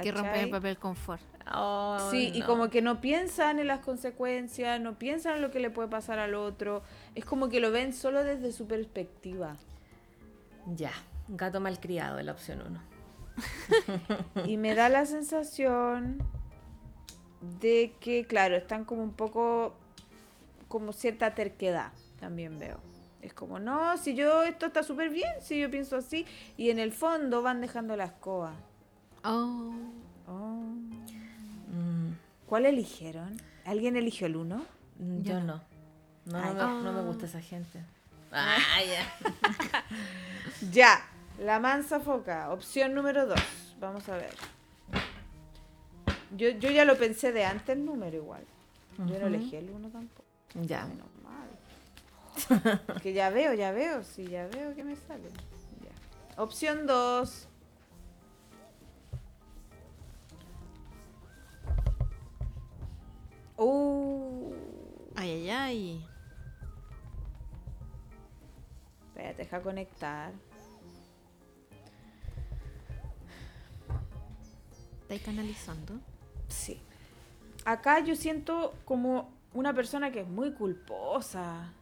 Que rompen ¿Cachai? el papel confort. Oh, Sí, y como que no piensan en las consecuencias, no piensan en lo que le puede pasar al otro. Es como que lo ven solo desde su perspectiva. Ya. Gato malcriado, la opción 1. Y me da la sensación de que, claro, están como un poco, como cierta terquedad, también veo. Es como, no, si yo, esto está súper bien, si yo pienso así, y en el fondo van dejando la escoba. Oh. Oh. Mm, ¿Cuál eligieron? ¿Alguien eligió el uno? mm, yo no. No, me, no me gusta esa gente. Ah, ya. Ya, la mansa foca, opción número dos. Vamos a ver. Yo, yo ya lo pensé de antes el número igual. Yo no elegí el uno tampoco. Ya. Menos mal. Que ya veo, ya veo, sí, ya veo que me sale. Ya. Opción 2. Uh, Ay, ay, ay. espérate, deja conectar. ¿Estáis canalizando? Sí. Acá yo siento como una persona que es muy culposa.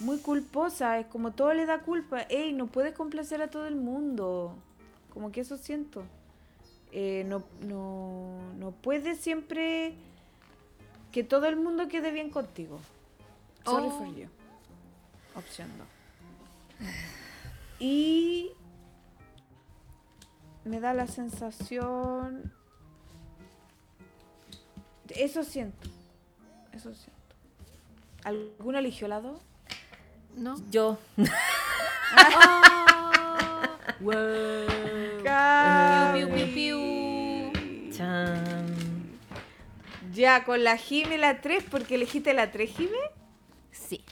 Muy culposa, es como todo le da culpa. Ey, no puedes complacer a todo el mundo. Como que eso siento. Eh, no, no, no puedes siempre que todo el mundo quede bien contigo. Sorry Oh. for you. Opción 2. Y me da la sensación eso siento. Eso siento. ¿Alguno eligió la dos? ¿No? Yo. Cami. Piu, piu, piu. Chan. Ya, con la Jime la 3, porque elegiste la 3, Jime. Sí.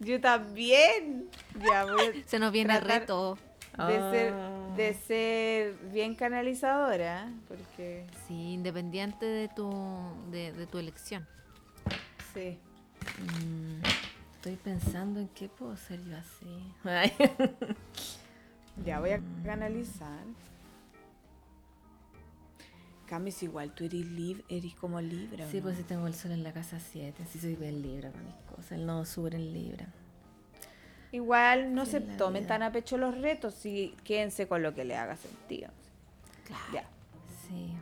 Yo también. Ya, voy a Se nos viene Tratar- reto. De, ser, Ah. de ser bien canalizadora, porque Sí, independiente de tu, de, de tu elección. sí. Mm, Estoy pensando en qué puedo ser yo así. Ay. Ya voy a canalizar. Camis igual, tú eres libre, eres como libre. ¿o Sí, no? pues si tengo el sol en la casa 7, sí soy bien libre para mis cosas. El nodo sur en libra. Igual no se tomen vida. tan a pecho los retos y quédense con lo que le haga sentido. Claro. Ya. Sí.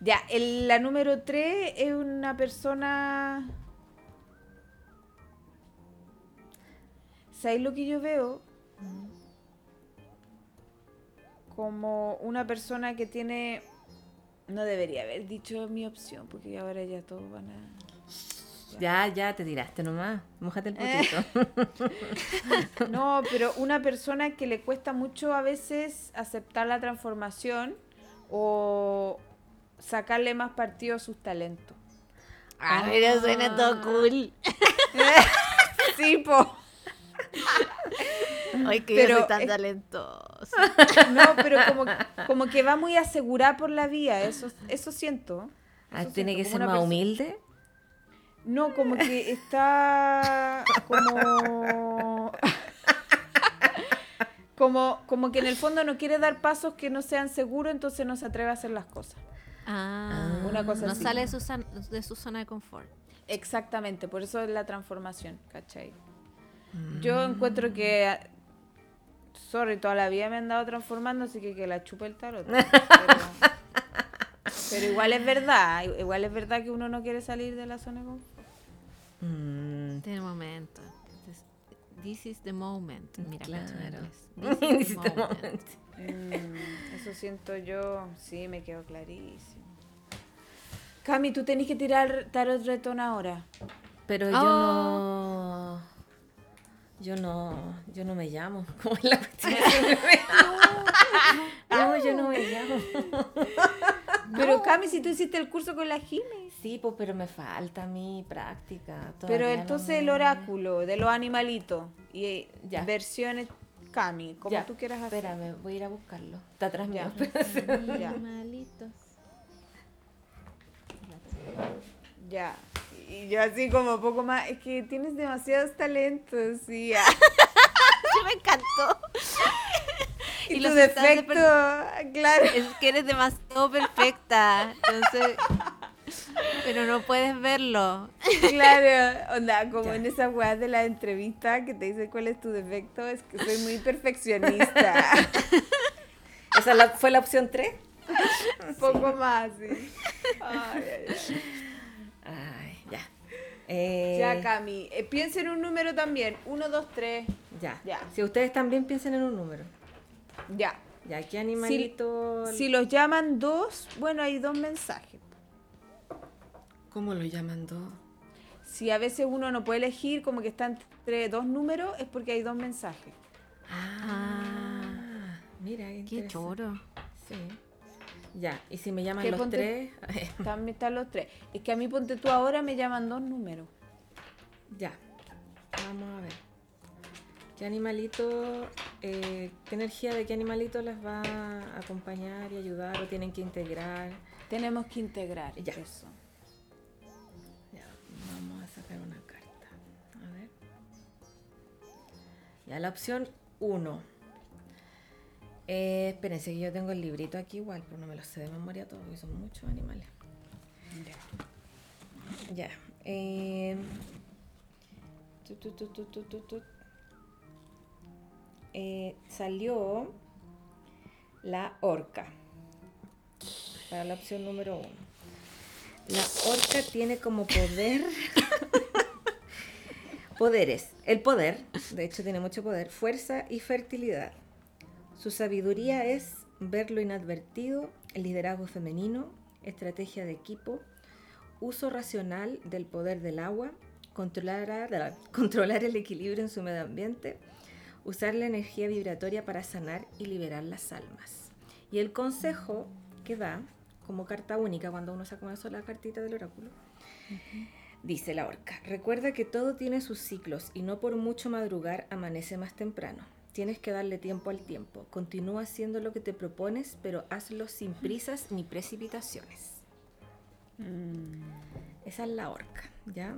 Ya, el- la número 3 es una persona. ¿Sabéis lo que yo veo? Como una persona que tiene. No debería haber dicho mi opción, porque ahora ya todos van a. Ya, ya te tiraste nomás. Mójate el potito. No, pero una persona que le cuesta mucho a veces aceptar la transformación o sacarle más partido a sus talentos. Ah, pero suena todo cool. Sí, po. Ay, que Pero yo soy tan es- talentosa. No, pero como, como que va muy asegurada por la vía, eso, eso siento. Ah, Tiene que ser más humilde. No, como que está como... Como, como que en el fondo no quiere dar pasos que no sean seguros, entonces no se atreve a hacer las cosas. Ah, Una cosa no así. sale de su, de su zona de confort. Exactamente, por eso es la transformación, ¿cachai? Yo encuentro que, sorry, toda la vida me han dado transformando, así que que la chupe el tarot. Pero, pero igual es verdad, igual es verdad que uno no quiere salir de la zona de confort. Mm, Este es el momento. This, is the moment. Mira, cacho en claro. This is the moment. momento. Mm, eso siento yo, sí, me quedó clarísimo. Cami, tú tenés que tirar tarot retón ahora. Pero yo no. Yo no. Yo no me llamo. ¿Cómo es la cuestión? no, yo no me llamo. Pero Cami, si tú hiciste el curso con la Jime. Sí, pues, pero me falta mi práctica. Pero entonces no el oráculo de los animalitos y eh, Ya. versiones Cami, como Ya, tú quieras hacer. Espérame, voy a ir a buscarlo. Está atrás Ya. mío. Ya. Animalitos. Ya. Y yo así como poco más, es que tienes demasiados talentos y, Sí, me encantó. Y, tu los de defecto, claro. Es que eres demasiado perfecta. Entonces. Pero no puedes verlo. Claro, onda, como en esas weas de la entrevista que te dicen cuál es tu defecto, es que soy muy perfeccionista. ¿Esa la- fue la opción 3? Un poco más, sí. Ay, ay, ay. Ay, ya. Eh, Ya, Cami, eh, piensa en un número también. Uno, dos, tres. ya. Ya. Si ustedes también piensen en un número. Ya. Ya, ¿qué animalito? Si los llaman dos, bueno, hay dos mensajes. ¿Cómo lo llaman dos? Si a veces uno no puede elegir, como que está entre dos números, es porque hay dos mensajes. Ah, mira, qué, Qué choro. Sí. Ya, y si me llaman ¿Qué los ponte- tres, También están los tres. Es que a mí, ponte tú ahora, me llaman dos números. ya. Vamos a ver. ¿Qué animalito, eh, qué energía de qué animalito las va a acompañar y ayudar o tienen que integrar? Tenemos que integrar Ya. eso. Ya, vamos a sacar una carta. A ver. Ya, la opción 1. Eh, espérense que yo tengo el librito aquí igual, pero no me lo sé de memoria todo, porque son muchos animales. Ya. eh, tu, tu, tu, tu, tu. Eh, salió la orca. Para la opción número uno. La orca tiene como poder. poderes. El poder, de hecho, tiene mucho poder. Fuerza y fertilidad. Su sabiduría es ver lo inadvertido, el liderazgo femenino, estrategia de equipo, uso racional del poder del agua, controlar, controlar el equilibrio en su medio ambiente, usar la energía vibratoria para sanar y liberar las almas. Y el consejo que da, como carta única, cuando uno saca una sola cartita del oráculo, dice la orca, recuerda que todo tiene sus ciclos y no por mucho madrugar amanece más temprano. Tienes que darle tiempo al tiempo. Continúa haciendo lo que te propones, pero hazlo sin prisas ni precipitaciones. Mm. Esa es la orca, ¿ya?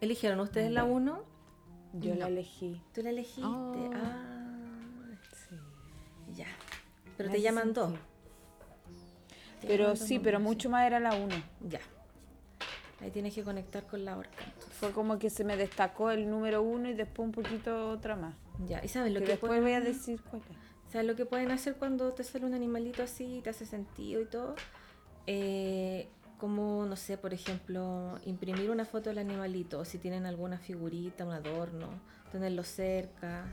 ¿Eligieron ustedes la 1? Yo la elegí. ¿Tú la elegiste? Oh. Ah, sí. Ya. Pero te llaman dos. Pero sí, pero mucho más era la 1. Ya. Ahí tienes que conectar con la orca. Fue como que se me destacó el número 1 y después un poquito otra más. Ya, ¿y sabes lo que, después voy a decir cuál es? ¿Sabes lo que pueden hacer cuando te sale un animalito así y te hace sentido y todo? Eh, como, no sé, por ejemplo, imprimir una foto del animalito, o si tienen alguna figurita, un adorno, tenerlo cerca,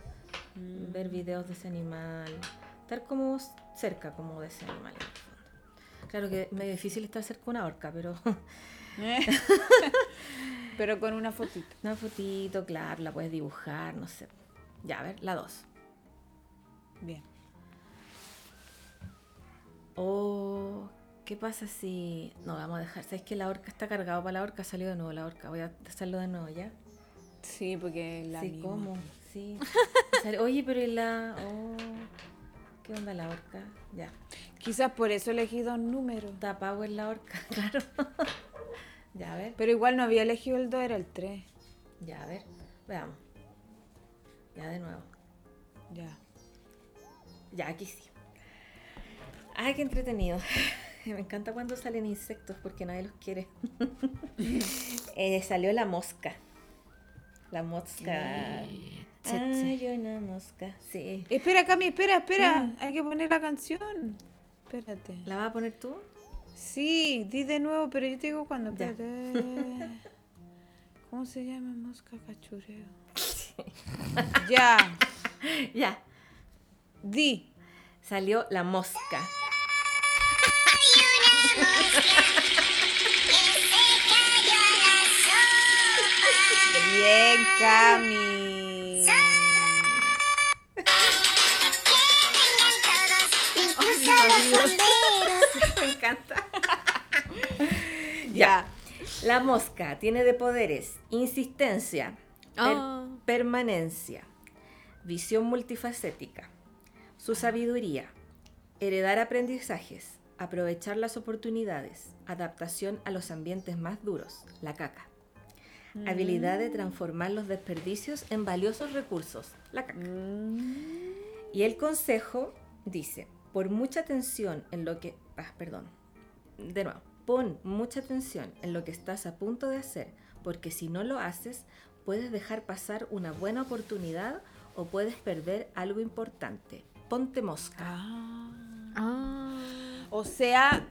mm. ver videos de ese animal, estar como cerca como de ese animal Claro que es medio difícil estar cerca de una orca, pero... pero con una fotito. Una fotito, claro, la puedes dibujar, no sé. Ya, a ver, la dos. Bien. Oh, ¿Qué pasa si.? No, vamos a dejar. ¿Sabes que la horca está cargado para la horca? Salió de nuevo la horca. Voy a hacerlo de nuevo, ¿ya? Sí, porque la. Sí, ¿cómo? Sí. Oye, pero la. Oh, ¿Qué onda la horca? Ya. Quizás por eso elegí dos números. Da power la horca, claro. ya, a ver. Pero igual no había elegido el 2, era el 3. Ya, a ver. Veamos. Ya de nuevo. Ya. Ya, aquí sí. Ay, qué entretenido. Me encanta cuando salen insectos porque nadie los quiere. Eh, salió la mosca. La mosca. Ay, una mosca. Sí. Espera, Cami, espera, espera. Hay que poner la canción. Espérate. ¿La vas a poner tú? Sí, di de nuevo, pero yo te digo cuando. ¿Cómo se llama mosca cachureo? ya. Ya. Di. Salió la mosca. Bien, Cami. Me encanta. ya. La mosca tiene de poderes insistencia, oh. permanencia, visión multifacética, su sabiduría, heredar aprendizajes, aprovechar las oportunidades, adaptación a los ambientes más duros, la caca. Habilidad de transformar los desperdicios en valiosos recursos, la caca. Mm. Y el consejo dice, por mucha atención en lo que... Ah, perdón. De nuevo, pon mucha atención en lo que estás a punto de hacer, porque si no lo haces, puedes dejar pasar una buena oportunidad o puedes perder algo importante. Ponte mosca. Ah. ah. O sea,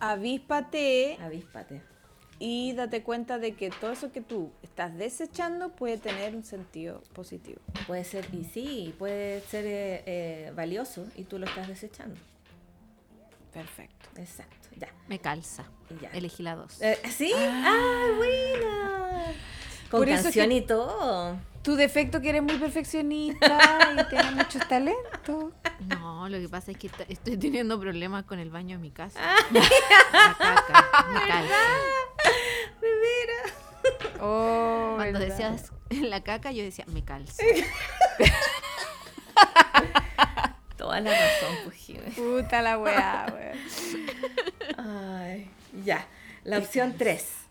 avíspate. Avíspate. Y date cuenta de que todo eso que tú estás desechando puede tener un sentido positivo. Puede ser, y sí, puede ser eh, eh, valioso y tú lo estás desechando. Perfecto. Exacto, ya. Me calza. Ya. Elegí la dos. Eh, ¿Sí? ¡Ah, ah buena! Con canción y todo. Tu defecto que eres muy perfeccionista y tienes muchos talentos. No, lo que pasa es que estoy teniendo problemas con el baño de mi casa. la caca, me De veras. Oh, Cuando decías la caca, yo decía, me calzo. Toda la razón, pues, Puta la weá, Ay, ya. La opción 3.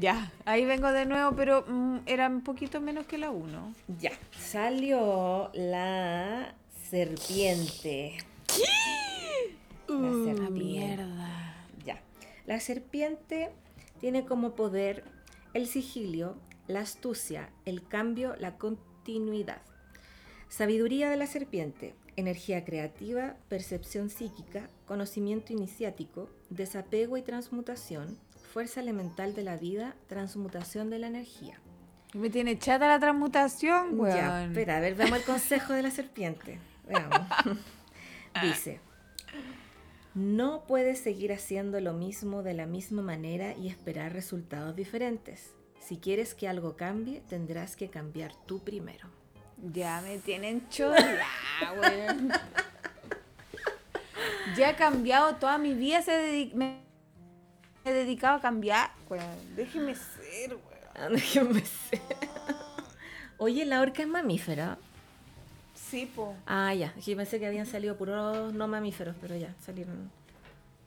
Ya, ahí vengo de nuevo, pero mm, era un poquito menos que la 1. Ya, salió la serpiente. ¿Qué? La uh, serpiente. mierda. Ya. La serpiente tiene como poder el sigilio, la astucia, el cambio, la continuidad. Sabiduría de la serpiente, energía creativa, percepción psíquica, conocimiento iniciático, desapego y transmutación, fuerza elemental de la vida, transmutación de la energía. Me tiene chata la transmutación, güey. Ya, espera, a ver, veamos el consejo de la serpiente. Veamos. Dice, No puedes seguir haciendo lo mismo de la misma manera y esperar resultados diferentes. Si quieres que algo cambie, tendrás que cambiar tú primero. Ya me tienen chola, weón. Ya he cambiado toda mi vida, se dedi- me he dedicado a cambiar. Weón, déjeme ser, weón. Déjame ser. Oye, la orca es mamífera. Sí, po. Ah, ya. Yo pensé que habían salido puros no mamíferos, pero ya, salieron.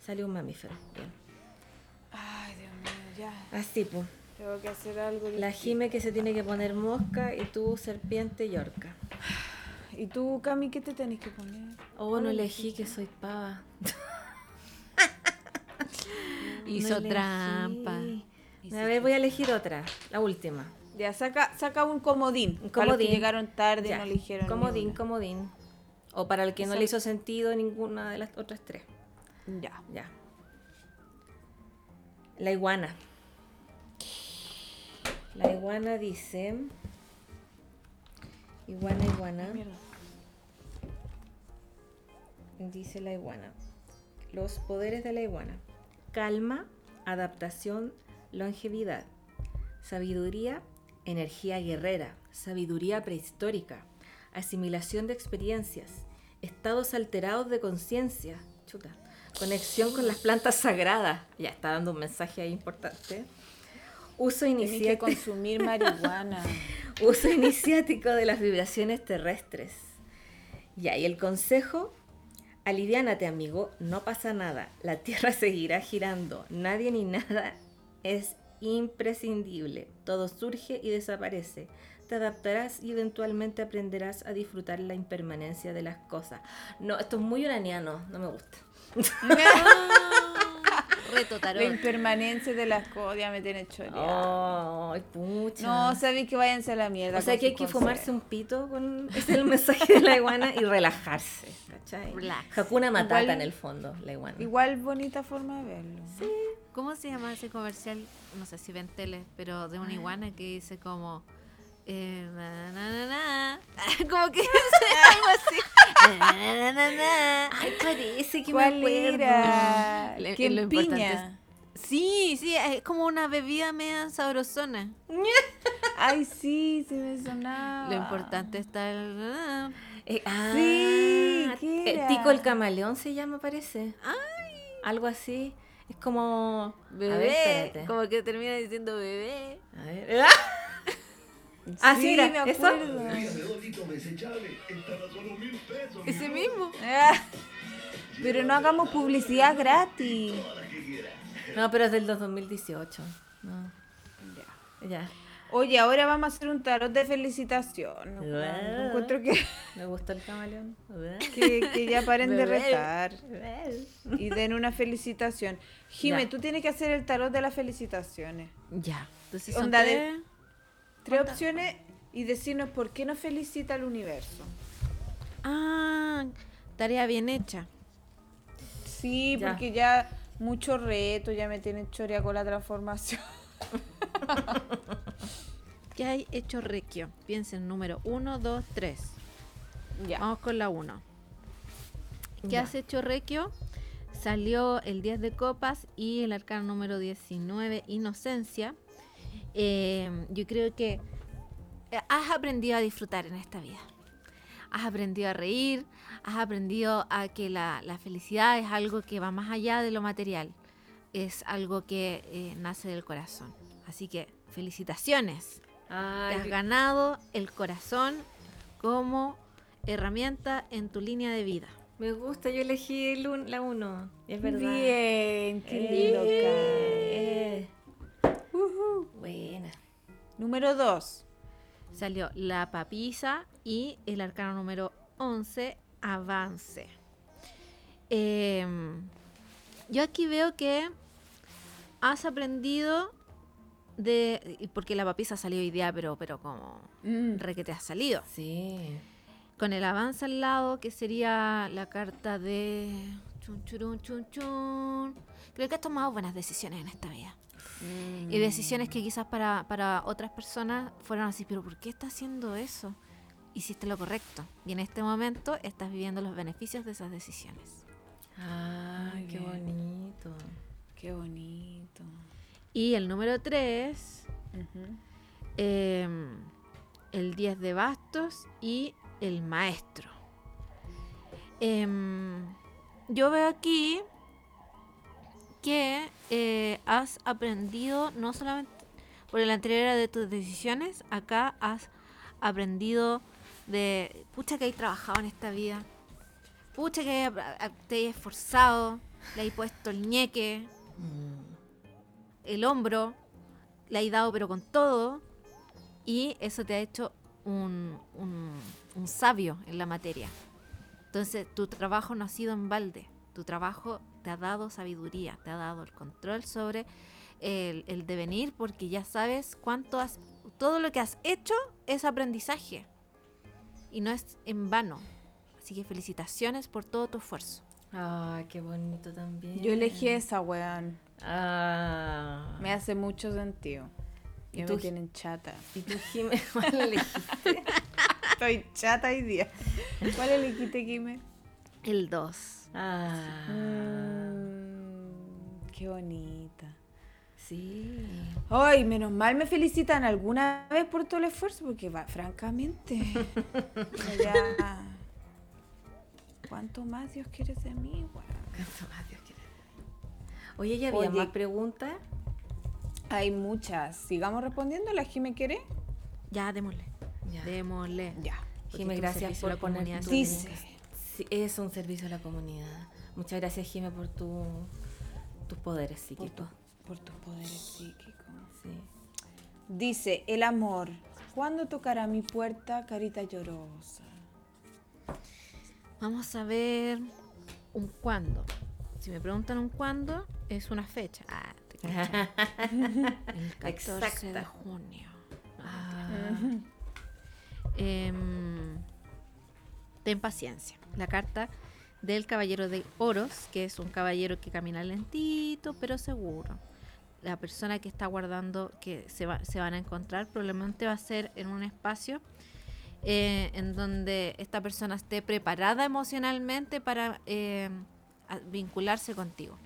Salió un mamífero. Bien. Ay, Dios mío, ya. Así, pues. Tengo que hacer algo. La. Jime que se tiene que poner mosca y tú serpiente y orca. ¿Y tú, Cami, qué te tenés que poner? Oh, no elegí que soy pava. Hizo No trampa. A ver, voy a elegir otra, la última. Ya, saca, saca un comodín. Un Para los que comodín. llegaron tarde y Ya. no eligieron. Comodín, ninguna. comodín. O para el que no Esa- le hizo sentido ninguna de las otras tres. Ya. Ya. La iguana. La iguana dice. Iguana, iguana. Dice la iguana. Los poderes de la iguana. Calma, adaptación, longevidad. Sabiduría, energía guerrera. Sabiduría prehistórica. Asimilación de experiencias. Estados alterados de conciencia. Chuta. Conexión con las plantas sagradas. Ya está dando un mensaje ahí importante. Uso que iniciático, consumir marihuana. uso iniciático de las vibraciones terrestres. Ya, y el consejo, aliviánate amigo, no pasa nada, la Tierra seguirá girando, nadie ni nada es imprescindible, todo surge y desaparece. Te adaptarás y eventualmente aprenderás a disfrutar la impermanencia de las cosas. No, esto es muy uraniano, no me gusta. Reto La tarot. impermanencia de las ya me tiene choreada. Ay, pucha. No, sabéis que váyanse a la mierda. O sea que hay que fumarse consejos. un pito con es el mensaje de la iguana y relajarse, ¿cachai? Relax. Hakuna Matata Igual- en el fondo, la iguana. Igual bonita forma de verlo. ¿Cómo se llama ese comercial? No sé si ven tele, pero de una iguana que dice como. Eh, na, na, na, como que algo así. Na, na, na, na. Ay, parece que ¿Cuál me acuerdo. era? Le- ¿Quién lo piña? Sí, sí, es como una bebida media sabrosona. Ay, sí, se me sonaba. Lo importante está el. Eh, ah, Sí, ¿qué eh, era? Tico el camaleón se llama, parece. Algo así. Es como. Bebé. Ver, como que termina diciendo bebé. A ver. Ah, sí, mira, me ¿eso? acuerdo. Ese mismo. Ah, Pero no hagamos publicidad gratis. No, pero es del 2018. No. Ya. Oye, ahora vamos a hacer un tarot de felicitación. Encuentro que, Me gustó el camaleón. que, que ya paren de retar y den una felicitación. Jime, Ya. tú tienes que hacer el tarot de las felicitaciones. Ya. Entonces son Onda de- tres. Opciones y decirnos por qué nos felicita el universo. Ah, tarea bien hecha. Sí, Ya. porque ya mucho reto, ya me tienen chorea con la transformación. ¿Qué hay hecho requio? Piensen número 1, 2, 3. Ya. Vamos con la 1. ¿Qué Ya. has hecho requio? Salió el 10 de copas y el arcano número 19, inocencia. Eh, yo creo que eh, has aprendido a disfrutar en esta vida. Has aprendido a reír, has aprendido a que la, la felicidad es algo que va más allá de lo material. Es algo que eh, nace del corazón. Así que felicitaciones. Te has ganado el corazón como herramienta en tu línea de vida. me gusta, yo elegí el un- la 1. Es verdad. Bien, qué Eh, Ujú. Buena. Número dos. Salió la papisa y el arcano número 11, avance. Em, yo aquí veo que has aprendido de... Porque la papisa salió hoy día, pero, pero como Mm. re que te ha salido. Sí. Con el avance al lado, que sería la carta de... Chun, churun, chun, chun. Creo que has tomado buenas decisiones en esta vida. Y decisiones que quizás para, para otras personas fueron así, pero ¿por qué estás haciendo eso? Hiciste lo correcto. Y en este momento estás viviendo los beneficios de esas decisiones. Ah, qué bien. bonito. Qué bonito. Y el número 3, Ujú. el 10 de bastos y el maestro. Em, yo veo aquí que eh, has aprendido no solamente por el anterior era de tus decisiones, acá has aprendido de, pucha que hay trabajado en esta vida, pucha que te hay esforzado, le hay puesto el ñeque, Mm. el hombro, le hay dado pero con todo y eso te ha hecho un, un- un sabio en la materia. Entonces tu trabajo no ha sido en balde, tu trabajo te ha dado sabiduría, te ha dado el control sobre el, el devenir porque ya sabes cuánto has, todo lo que has hecho es aprendizaje y no es en vano. Así que felicitaciones por todo tu esfuerzo. Ah, qué bonito también. Yo elegí esa, weón. Ah. Me hace mucho sentido. ¿Y tú, me tienen chata. ¿Y tú, Jimé, cuál elegiste? Estoy chata hoy día. ¿Cuál elegiste, Kime? El 2. Ah. Mm, qué bonita. Sí. Ay, menos mal me felicitan alguna vez por todo el esfuerzo, porque va, francamente. ya. ¿Cuánto más Dios quiere de mí, weón? Cuánto más Dios quiere. Oye, ¿ya había Oye. más preguntas? Hay muchas. Sigamos respondiendo. ¿La Jime quiere? Ya, démosle. Ya. Démosle. Ya. Un gracias por la poner tu- Dice. Sí, es un servicio a la comunidad. Muchas gracias, Jimé, por tu, tus poderes Por, psíquicos. tu- por tus poderes psíquicos. Sí. Dice, el amor. ¿Cuándo tocará mi puerta, carita llorosa? Vamos a ver un cuándo. Si me preguntan un cuándo, es una fecha. Ah, te. El 14 de Exacta. junio. Ah, Em, ten paciencia. La carta del caballero de oros, que es un caballero que camina lentito pero seguro. La persona que está guardando que se, va- se van a encontrar probablemente va a ser en un espacio eh, en donde esta persona esté preparada emocionalmente para eh, vincularse contigo.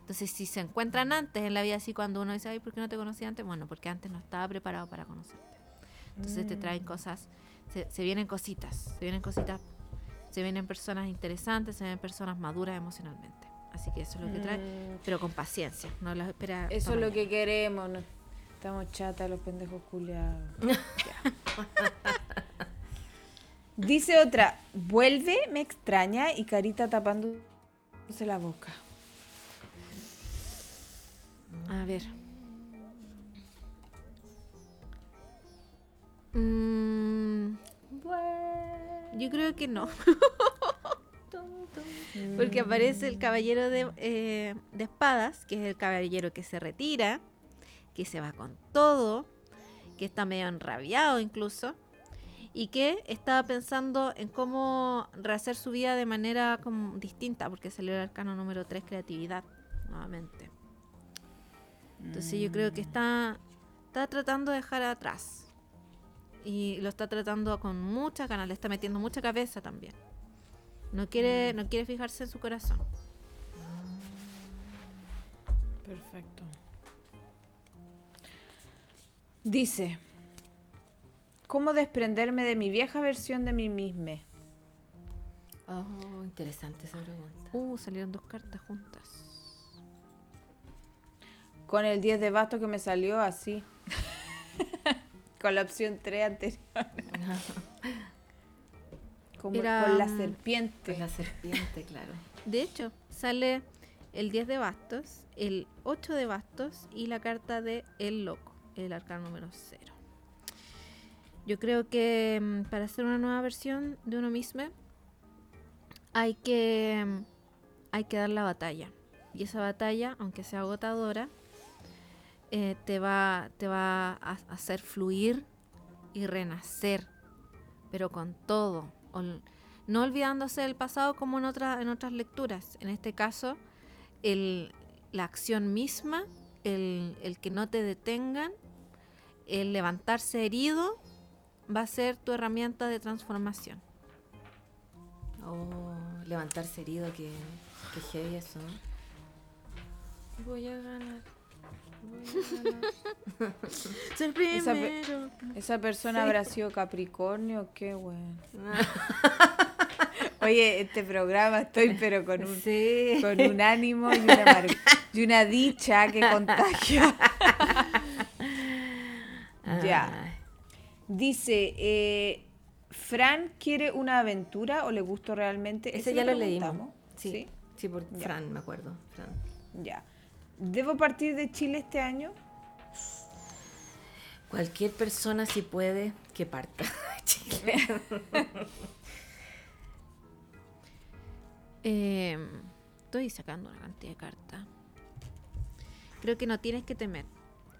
Entonces, si se encuentran antes en la vida así, cuando uno dice, ay, ¿por qué no te conocí antes? Bueno, porque antes no estaba preparado para conocerte. Entonces te traen cosas, se, se vienen cositas, se vienen cositas, se vienen personas interesantes, se vienen personas maduras emocionalmente. Así que eso es lo que trae, Mm, pero con paciencia, no las espera. Eso es lo que queremos. no- Estamos chatas los pendejos culiados. Dice otra, vuelve, me extraña y carita tapándose la boca. A ver. Mm, yo creo que no. Porque aparece el caballero de, eh, de espadas, que es el caballero que se retira, que se va con todo, que está medio enrabiado incluso, y que estaba pensando en cómo rehacer su vida de manera como distinta, porque salió el arcano número 3, creatividad, nuevamente. Entonces yo creo que está, está tratando de dejar atrás. Y lo está tratando con mucha ganas, le está metiendo mucha cabeza también. No quiere, no quiere fijarse en su corazón. Perfecto. Dice, ¿cómo desprenderme de mi vieja versión de mí misma? Oh, interesante esa pregunta. Uh, salieron dos cartas juntas. Con el 10 de basto que me salió así. con la opción 3 anterior. Como Era, con la mm, serpiente. Es la serpiente, claro. De hecho, sale el 10 de bastos, el 8 de bastos y la carta de El Loco, el arcano número 0. Yo creo que mm, para hacer una nueva versión de uno mismo hay que, mm, hay que dar la batalla. Y esa batalla, aunque sea agotadora, eh, te, va, te va a hacer fluir y renacer, pero con todo. ol- no olvidándose del pasado como en, otra- en otras lecturas. En este caso, el- la acción misma, el, el que no te detengan, el levantarse herido, va a ser tu herramienta de transformación. Oh, levantarse herido, que, que heavy eso. Voy a ganar. Ser Esa pe-. ¿Esa persona habrá sido Capricornio? Qué bueno. Oye, este programa estoy pero con un, Sí. con un ánimo y una, mar- y una dicha que contagia. Ya. Dice, eh, ¿Fran quiere una aventura o le gustó realmente? Ese ya lo leímos. Sí, sí, por Ya. Fran, me acuerdo. Fran. Ya. ¿Debo partir de Chile este año? Cualquier persona, si puede, que parta. Chile. Eh, estoy sacando una cantidad de cartas. Creo que no tienes que temer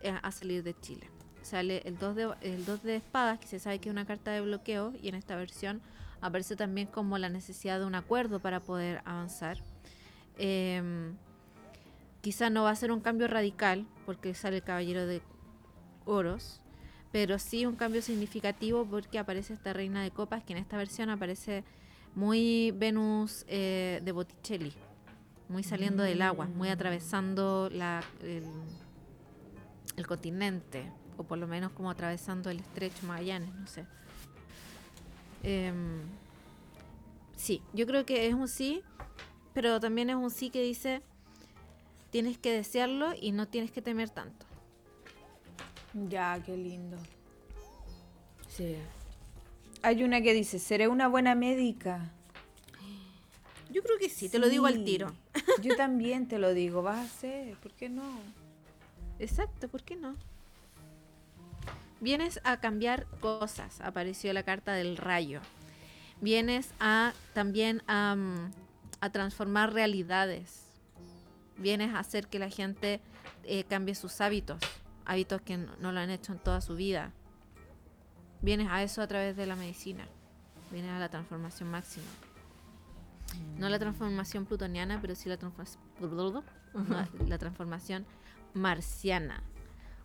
eh, a salir de Chile. Sale el 2 de, el 2 de espadas, que se sabe que es una carta de bloqueo, y en esta versión aparece también como la necesidad de un acuerdo para poder avanzar. Eh, quizá no va a ser un cambio radical, porque sale el caballero de oros, pero sí un cambio significativo porque aparece esta reina de copas, que en esta versión aparece muy Venus eh, de Botticelli, muy saliendo del agua, muy atravesando la, el, el continente, o por lo menos como atravesando el estrecho Magallanes, no sé. Em, sí, yo creo que es un sí, pero también es un sí que dice, tienes que desearlo y no tienes que temer tanto. Ya, qué lindo. Sí. Hay una que dice, seré una buena médica. Yo creo que sí, te lo digo al tiro. Yo también te lo digo, vas a ser, ¿por qué no? Exacto, ¿por qué no? Vienes a cambiar cosas, apareció la carta del rayo. Vienes a también a transformar realidades. Vienes a hacer que la gente eh, cambie sus hábitos, hábitos que no, no lo han hecho en toda su vida. Vienes a eso a través de la medicina. Vienes a la transformación máxima. No la transformación plutoniana, pero sí la, transfor- no, la transformación marciana.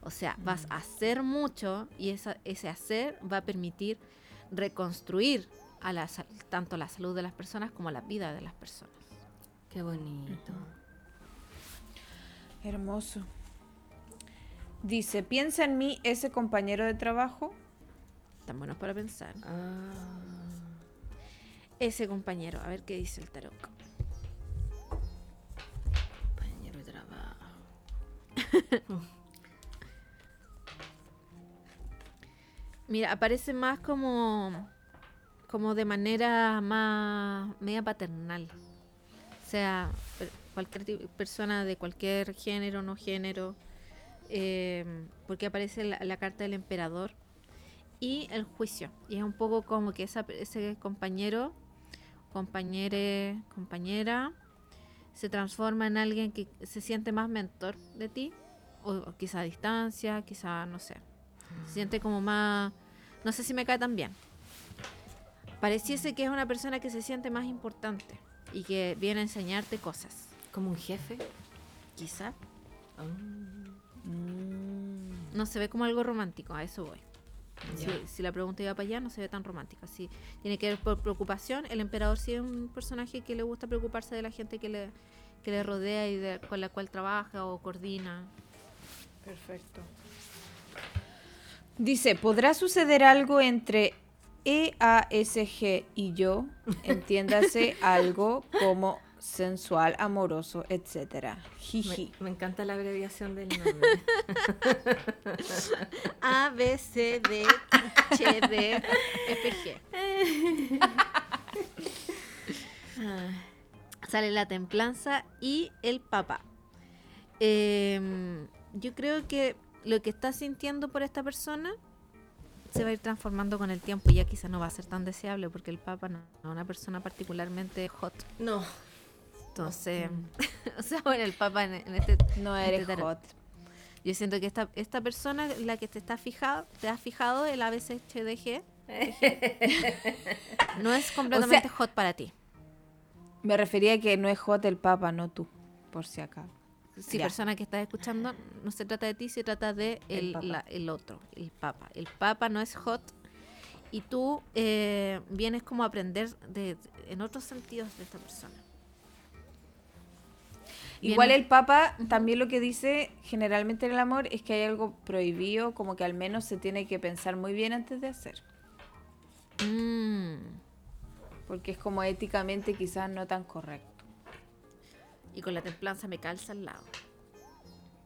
O sea, vas a hacer mucho y esa- ese hacer va a permitir reconstruir a la, tanto la salud de las personas como la vida de las personas. Qué bonito. Hermoso. Dice, ¿piensa en mí ese compañero de trabajo? Tan buenos para pensar. Ah. Ese compañero, a ver qué dice el tarot. Compañero de trabajo. Mira, aparece más como, como de manera más media paternal. O sea, cualquier persona de cualquier género, no género, eh, porque aparece la, la carta del emperador y el juicio. Y es un poco como que esa, ese compañero, compañere, compañera, se transforma en alguien que se siente más mentor de ti, o, o quizá a distancia, quizá, no sé. Se siente como más... No sé si me cae tan bien. Pareciese que es una persona que se siente más importante y que viene a enseñarte cosas. Como un jefe. Quizá. Ah. No se ve como algo romántico, a eso voy. Si, la pregunta iba para allá, no se ve tan romántica. Si tiene que ver por preocupación, el emperador sí es un personaje que le gusta preocuparse de la gente que le, que le rodea y de, con la cual trabaja o coordina. Perfecto. Dice, ¿podrá suceder algo entre EASG y yo? Entiéndase algo como sensual, amoroso, etcétera. Me, Jiji. me encanta la abreviación del nombre. A, B, C, D, H, D, F, G. Sale la templanza y el papa. Em, yo creo que lo que estás sintiendo por esta persona se va a ir transformando con el tiempo y ya quizá no va a ser tan deseable porque el papa no no es una persona particularmente hot. no. Entonces, o sea, bueno, el papa en, en este No este eres tarot. hot. Yo siento que esta, esta persona, la que te está fijado, te has fijado, el ABCHDG, no es completamente hot para ti. Me refería a que no es hot el papa, no tú, por si acaso. Si Ya. persona que estás escuchando, no se trata de ti, se trata de El el, papa. la- el otro, el papa. El papa no es hot Y tú eh, vienes como a aprender de, en otros sentidos de esta persona. Igual el Papa también lo que dice generalmente en el amor es que hay algo prohibido, como que al menos se tiene que pensar muy bien antes de hacer. Mm. Porque es como éticamente quizás no tan correcto. Y con la templanza me calza al lado.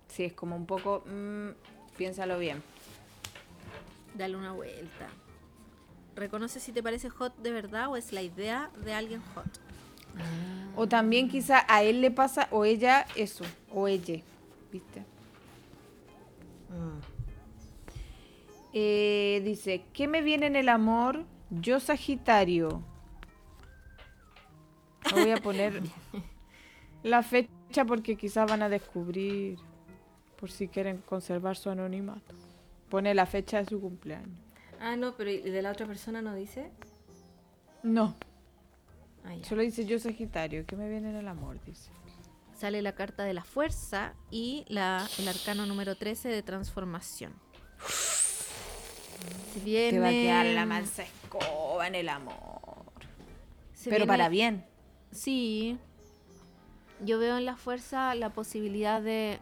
Sí, es como un poco, mm, piénsalo bien. Dale una vuelta. Reconoce si te parece hot de verdad o es la idea de alguien hot. O también quizá a él le pasa o ella eso, o ella, ¿viste? Eh, dice, ¿qué me viene en el amor? Yo Sagitario. No voy a poner la fecha porque quizás van a descubrir por si quieren conservar su anonimato. Pone la fecha de su cumpleaños. Ah, no, pero ¿y de la otra persona no dice? No, Ah, solo dice yo Sagitario. ¿Qué me viene en el amor? Dice. Sale la carta de la fuerza y la, el arcano número 13 de transformación. Se viene, Te va a quedar la mansa escoba en el amor. se Pero viene- para bien. Sí. Yo veo en la fuerza la posibilidad de,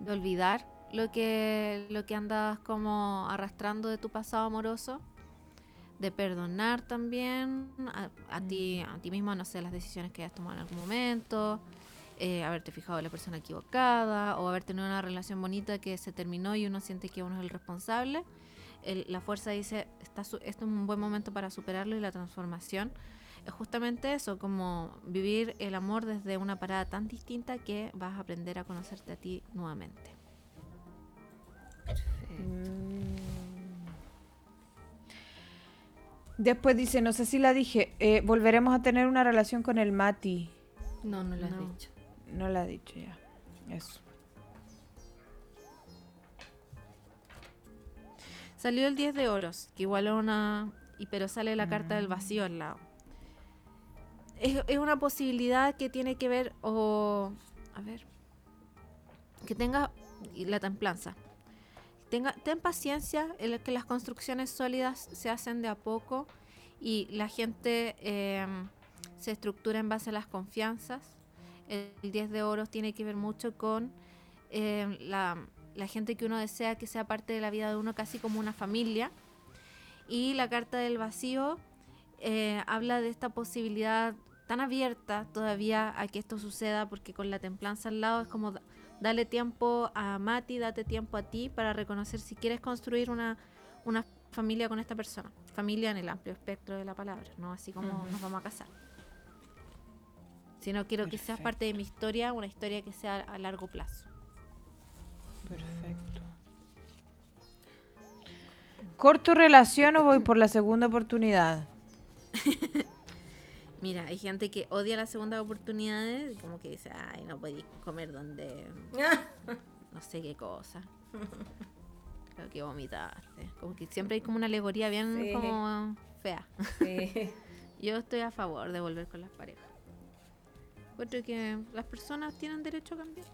de olvidar lo que, lo que andas como arrastrando de tu pasado amoroso. De perdonar también a, a ti, a ti mismo, no sé, las decisiones que hayas tomado en algún momento. eh, haberte fijado en la persona equivocada o haber tenido una relación bonita que se terminó y uno siente que uno es el responsable. El- la fuerza dice, está su- esto es un buen momento para superarlo y la transformación es justamente eso, como vivir el amor desde una parada tan distinta que vas a aprender a conocerte a ti nuevamente. Después dice, no sé si la dije, eh, volveremos a tener una relación con el Mati. No, no lo has No. dicho. No la ha dicho ya. Eso. Salió el 10 de oros, que igual es una... Y pero sale la carta del vacío al lado. Es, es una posibilidad que tiene que ver o... A ver. Que tenga... La templanza. Tenga, ten paciencia en que las construcciones sólidas se hacen de a poco y la gente eh, se estructura en base a las confianzas. El 10 de oros tiene que ver mucho con eh, la, gente que uno desea que sea parte de la vida de uno, casi como una familia. Y la carta del vacío eh, habla de esta posibilidad tan abierta todavía a que esto suceda, porque con la templanza al lado es como dale tiempo a Mati, date tiempo a ti para reconocer si quieres construir una, una familia con esta persona. Familia en el amplio espectro de la palabra, no así como nos vamos a casar. Sino quiero que seas parte de mi historia, una historia que sea a largo plazo. Perfecto. ¿Corto relación o voy por la segunda oportunidad? Mira, hay gente que odia las segundas oportunidades, y como que dice, ay, no podéis comer donde no sé qué cosa. Creo que vomitaste. Como que siempre hay como una alegoría bien Sí. como fea. Sí. Yo estoy a favor de volver con las parejas. Encuentro que las personas tienen derecho a cambiar.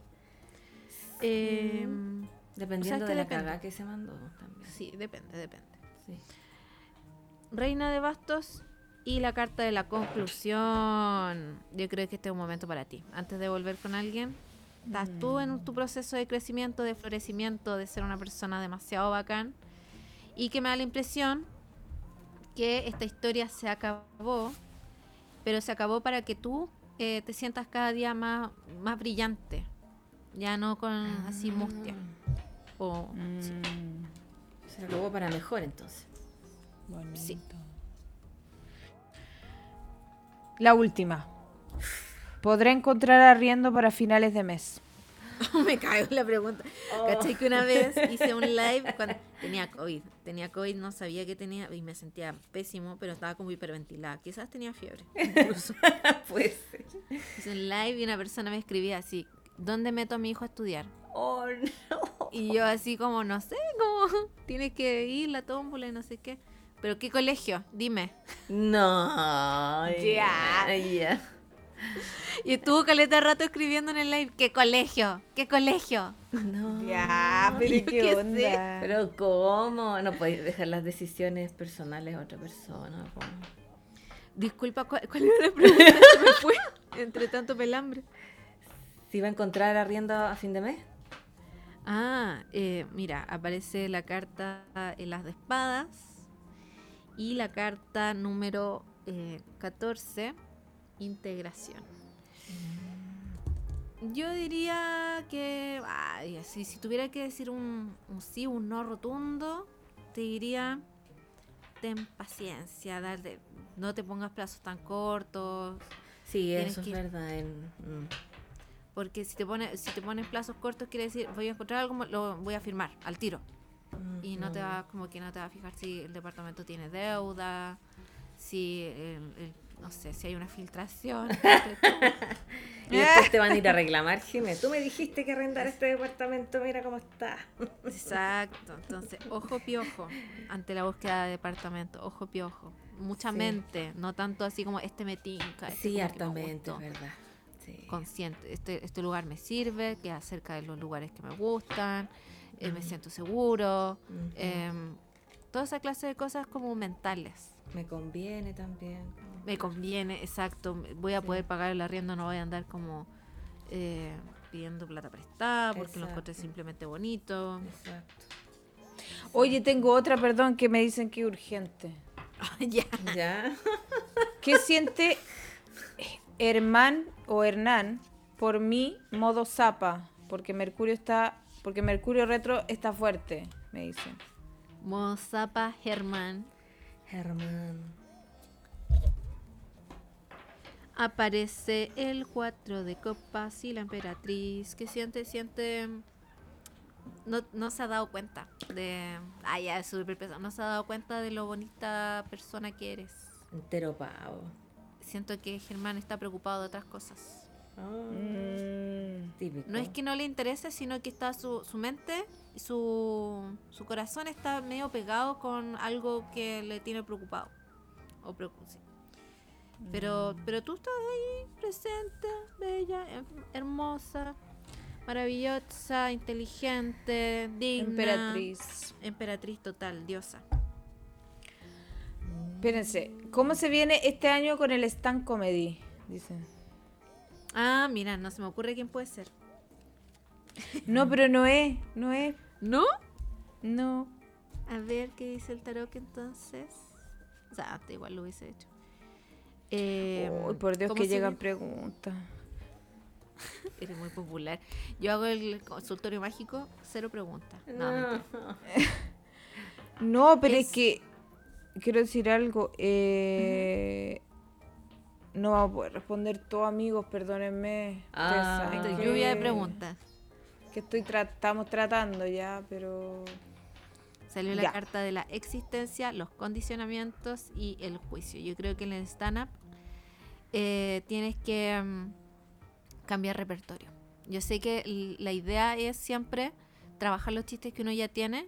Em, Dependiendo de la cagada que se mandó también. sí, depende, depende. Sí. Reina de Bastos y la carta de la conclusión. Yo creo que este es un momento para ti. Antes de volver con alguien, estás tú en tu proceso de crecimiento, de florecimiento, de ser una persona demasiado bacán. Y que me da la impresión que esta historia se acabó, pero se acabó para que tú eh, te sientas cada día más, más brillante. Ya no con así mustia. O, sí. Mm, Se acabó para mejor entonces. bonito. Sí. La última. ¿Podré encontrar arriendo para finales de mes? me caigo en la pregunta. ¿Cachai que una vez hice un live cuando tenía COVID? Tenía COVID, no sabía que tenía y me sentía pésimo, pero estaba como hiperventilada. Quizás tenía fiebre. Incluso. Puede ser. hice un live y una persona me escribía así, ¿dónde meto a mi hijo a estudiar? Oh, no. Y yo así como, no sé, como, tienes que ir la tómbola y no sé qué. ¿Pero qué colegio? Dime. No. Ya. Ya. Y estuvo caleta de rato escribiendo en el live. ¿Qué colegio? ¿Qué colegio? No. Ya, pero qué qué sé. Pero ¿cómo? No podéis dejar las decisiones personales a otra persona. Disculpa, ¿cuál, cuál era la pregunta? Se me fue entre tanto pelambre. ¿Se iba a encontrar arriendo a fin de mes? Ah, eh, mira, aparece la carta en las de espadas y la carta número eh, 14, integración. Yo diría que, ay, así, si tuviera que decir un, un sí, un no rotundo, te diría, ten paciencia, dale, no te pongas plazos tan cortos, Sí, eso es verdad. en- mm. porque si te pones, si te pones plazos cortos quiere decir, voy a encontrar algo, lo voy a firmar al tiro. Y no te va como que no te va a fijar si el departamento tiene deuda si el- el- no sé si hay una filtración. Y después te van a ir a reclamar, Jimé. Tú me dijiste que arrendar este departamento, mira cómo está. exacto entonces ojo piojo ante la búsqueda de departamento ojo piojo mucha Sí. mente no tanto así como este me tinca este Sí, hartamente, es verdad. Sí. consciente este, este lugar me sirve queda cerca de los lugares que me gustan eh, me siento seguro em, toda esa clase de cosas como mentales Me conviene también. Me conviene, exacto. Voy a Sí. poder pagar el arriendo, no voy a andar como eh, pidiendo plata prestada porque lo encontré Exacto. simplemente bonito. Exacto. Oye, tengo otra, perdón, que me dicen que es urgente. ya. ¿Ya? ¿Qué siente Herman o Hernán por mí modo zapa? Porque Mercurio está, porque Mercurio retro está fuerte, me dicen. Mozapa Germán. Germán. Aparece el 4 de copas y la emperatriz que siente, siente... No, no se ha dado cuenta de... Ah, ya, es súper pesado. No se ha dado cuenta de lo bonita persona que eres. Entero pavo. Siento que Germán está preocupado de otras cosas. Mm, Típico. No es que no le interese, sino que está su, su mente y su, su corazón está medio pegado con algo que le tiene preocupado. O preocu- sí. Pero, pero tú estás ahí, presente, bella, her- hermosa, maravillosa, inteligente, digna. emperatriz. Emperatriz total, diosa. Espérense, ¿cómo se viene este año con el stand comedy? Dicen. Ah, mira, no se me ocurre quién puede ser. No, pero no es, no es, ¿No? no. A ver qué dice el tarot entonces. O sea, igual lo hubiese hecho. Eh, Uy, por Dios ¿cómo que llegan preguntas. Eres muy popular. Yo hago el consultorio mágico, cero preguntas. No. No, pero es, Es- que quiero decir algo. eh, No vamos a poder responder todo, amigos, perdónenme. Ah. que- lluvia de preguntas. Que estoy tra- estamos tratando ya, pero. Salió la carta de la existencia, los condicionamientos y el juicio. Yo creo que en el stand-up eh, tienes que mm, cambiar repertorio. Yo sé que la idea es siempre trabajar los chistes que uno ya tiene,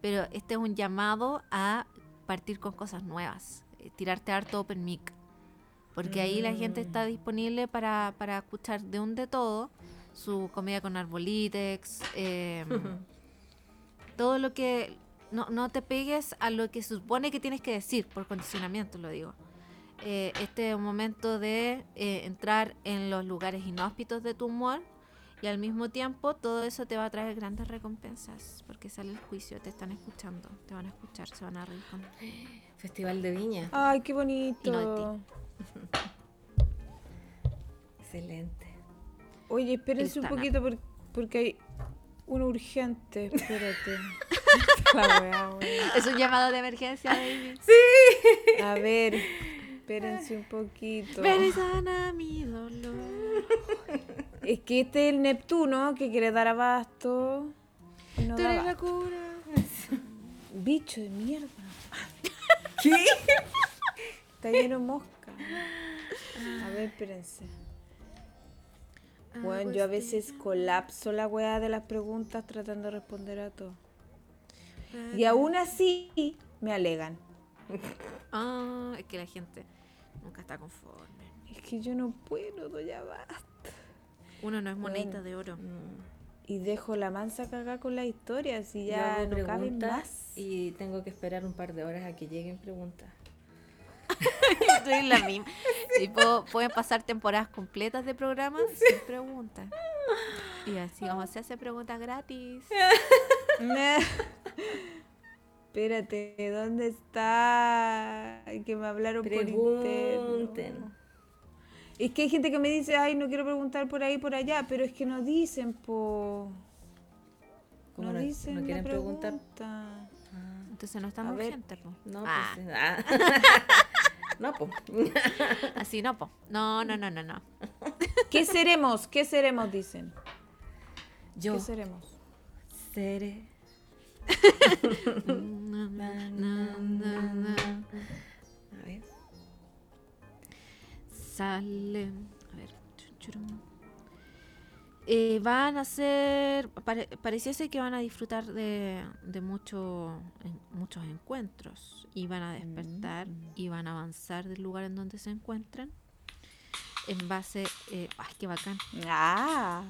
pero este es un llamado a partir con cosas nuevas, eh, tirarte harto open mic. Porque ahí la gente está disponible para, para escuchar de un de todo, su comedia con arbolitex, eh, todo lo que no, no te pegues a lo que se supone que tienes que decir, por condicionamiento lo digo. Eh, este es un momento de eh, entrar en los lugares inhóspitos de tu humor y al mismo tiempo todo eso te va a traer grandes recompensas porque sale el juicio, te están escuchando, te van a escuchar, se van a reír con Festival de Viña. Ay, qué bonito. Excelente. Oye, espérense un poquito por- porque hay uno urgente. Espérate. La. Es un llamado de emergencia, baby. A ver, espérense un poquito. Sana mi dolor. Es que este es el Neptuno que quiere dar abasto. no Tú da eres la cura. Bicho de mierda. ¿Qué? Está lleno de mosca. A ver, espérense. Bueno, yo a veces colapso la weá de las preguntas tratando de responder a todo. Y aún así me alegan. Ah, es que la gente. Nunca está conforme. Es que yo no puedo, ya basta. Uno no es Bueno. de oro. Y dejo la mansa cagada con la historia, si ya no caben más. y tengo que esperar un par de horas a que lleguen preguntas. Estoy en la misma. Sí, puedo- pueden pasar temporadas completas de programas sin preguntas. Y así como se hace preguntas gratis. Espérate, ¿dónde está? Que me hablaron por Pregunten. interno. Es que hay gente que me dice, ay, no quiero preguntar por ahí, por allá, pero es que no dicen, po. ¿Cómo No no- dicen no la quieren preguntar? pregunta. Entonces no ver. urgentes, po. No, Ah. pues. ah. no, pues. Así no, po. No, no, no, no, no. ¿Qué seremos? ¿Qué seremos? Dicen. Yo ¿Qué seremos? seré. A ver. Salen. A ver. churum. Eh, van a ser. pare- pareciese que van a disfrutar de, de mucho, en- muchos encuentros. Y van a despertar y van a avanzar del lugar en donde se encuentren. En base. Eh, ¡Ay, qué bacán! Ah,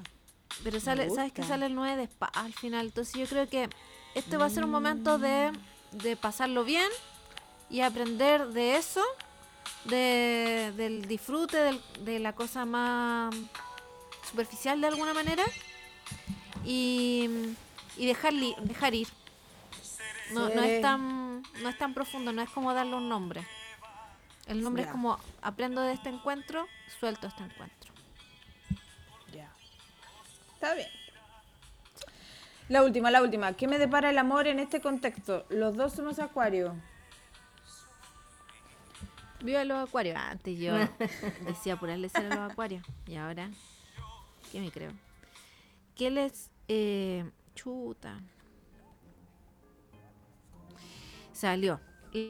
Pero sale, ¿sabes que sale el 9 de espada al final? Entonces yo creo que este va a ser un momento de, de pasarlo bien y aprender de eso, de, del disfrute del- de la cosa más superficial de alguna manera y, y dejar, li- dejar ir. No, no, es tan, no es tan profundo, no es como darle un nombre. El nombre es como aprendo de este encuentro, suelto este encuentro. ya. Está bien. La última, la última. ¿Qué me depara el amor en este contexto? Los dos somos acuario. Viva los acuarios. Antes yo decía por ser a los acuarios. Y ahora, ¿qué me creo? ¿Qué les. Eh, chuta. Salió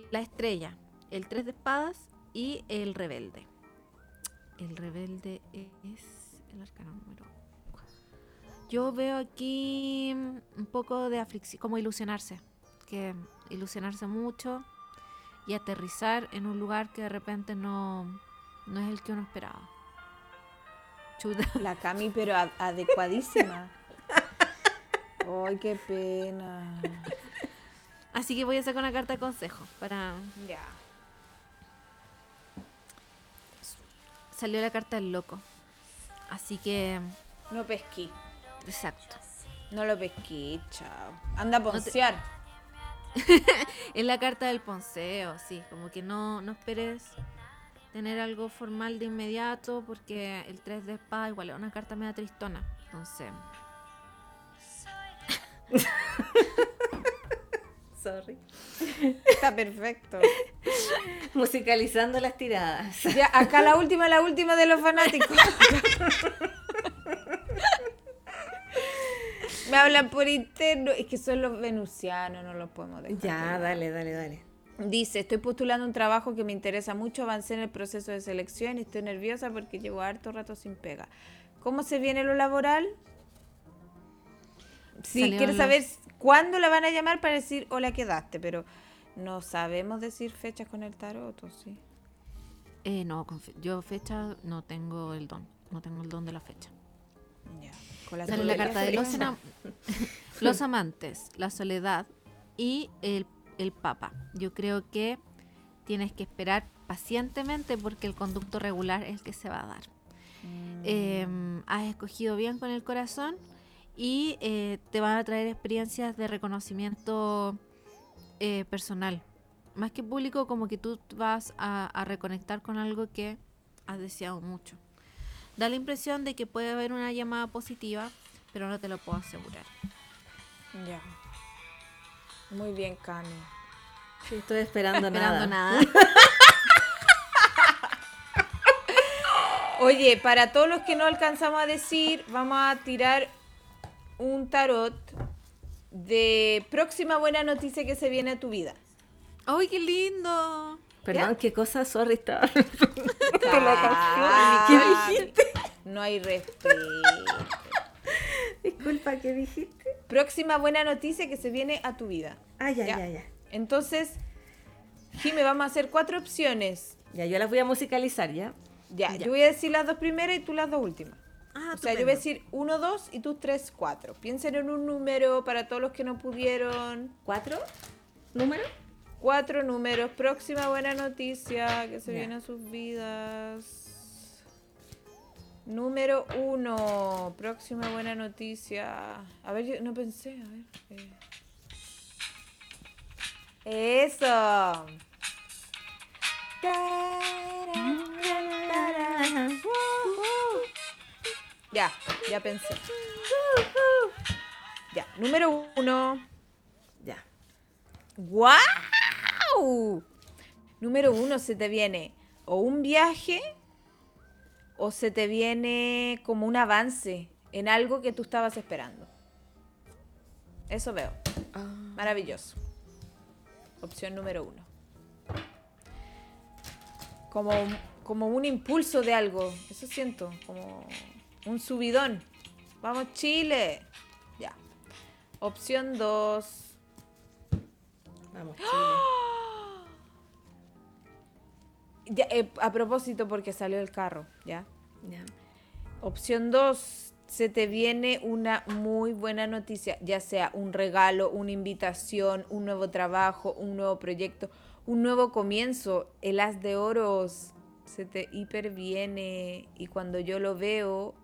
la estrella, el tres de espadas y el rebelde. El rebelde es el arcano número. Yo veo aquí un poco de aflicción, como ilusionarse. Que ilusionarse mucho y aterrizar en un lugar que de repente no, no es el que uno esperaba. Chuta. La Cami, pero adecuadísima. Ay, qué pena. Así que voy a sacar una carta de consejo para... Ya. Salió la carta del loco. Así que... No pesquí. Exacto. No lo pesqué, chao. Anda a te- poncear. Es la carta del ponceo, sí. Como que no, no esperes tener algo formal de inmediato porque el 3 de espada igual es una carta media tristona. Entonces... Sorry. Está perfecto. Musicalizando las tiradas. Ya, acá la última, la última de los fanáticos. Me hablan por interno. Es que son los venusianos, no los podemos dejar. Ya, dale, dale, dale. Dice, estoy postulando un trabajo que me interesa mucho, avancé en el proceso de selección y estoy nerviosa porque llevo harto rato sin pega. ¿Cómo se viene lo laboral? Sí, Salieron los- saber cuándo la van a llamar para decir, hola, quedaste, pero no sabemos decir fechas con el tarot, ¿o sí? Eh, no, yo fecha no tengo el don. No tengo el don de la fecha. Ya. Con la Sale la soledad carta de los, los amantes, la soledad y el, el papa. Yo creo que tienes que esperar pacientemente porque el conducto regular es el que se va a dar. Em, has escogido bien con el corazón y eh, te van a traer experiencias de reconocimiento eh, personal. Más que público, como que tú vas a, a reconectar con algo que has deseado mucho. Da la impresión de que puede haber una llamada positiva, pero no te lo puedo asegurar. Ya. Muy bien, Cami. Sí, estoy esperando, Esperando nada. nada. Oye, para todos los que no alcanzamos a decir, vamos a tirar un tarot de próxima buena noticia que se viene a tu vida. ¡Ay, qué lindo! Perdón, qué cosa, sorry, estaba. ¿Qué dijiste? No hay respeto. Disculpa, ¿qué dijiste? Próxima buena noticia que se viene a tu vida. Ah, ya, Ya. ya, ya. Entonces, Jime, vamos a hacer cuatro opciones Ya, yo las voy a musicalizar, ¿ya? Ya, yo voy a decir las dos primeras y tú las dos últimas. Ah, o sea, yo voy a decir uno, dos y tú tres, cuatro. Piensen en un número para todos los que no pudieron. ¿Cuatro? ¿Número? Cuatro números. Próxima buena noticia que se Ya. viene a sus vidas. Número uno. Próxima buena noticia. A ver, yo no pensé. A ver. eh. Eso. Ya, ya pensé. Ya, número uno. Ya. ¡Guau! Número uno, se te viene o un viaje o se te viene como un avance en algo que tú estabas esperando. Eso veo. Maravilloso. Opción número uno. Como, un- como un impulso de algo. Eso siento. Como un subidón. Vamos, Chile. Ya. Opción dos. Vamos, Chile. Ya, eh, a propósito, porque salió el carro, ¿ya? Opción 2, se te viene una muy buena noticia, ya sea un regalo, una invitación, un nuevo trabajo, un nuevo proyecto, un nuevo comienzo. El as de oros se te hiperviene y cuando yo lo veo,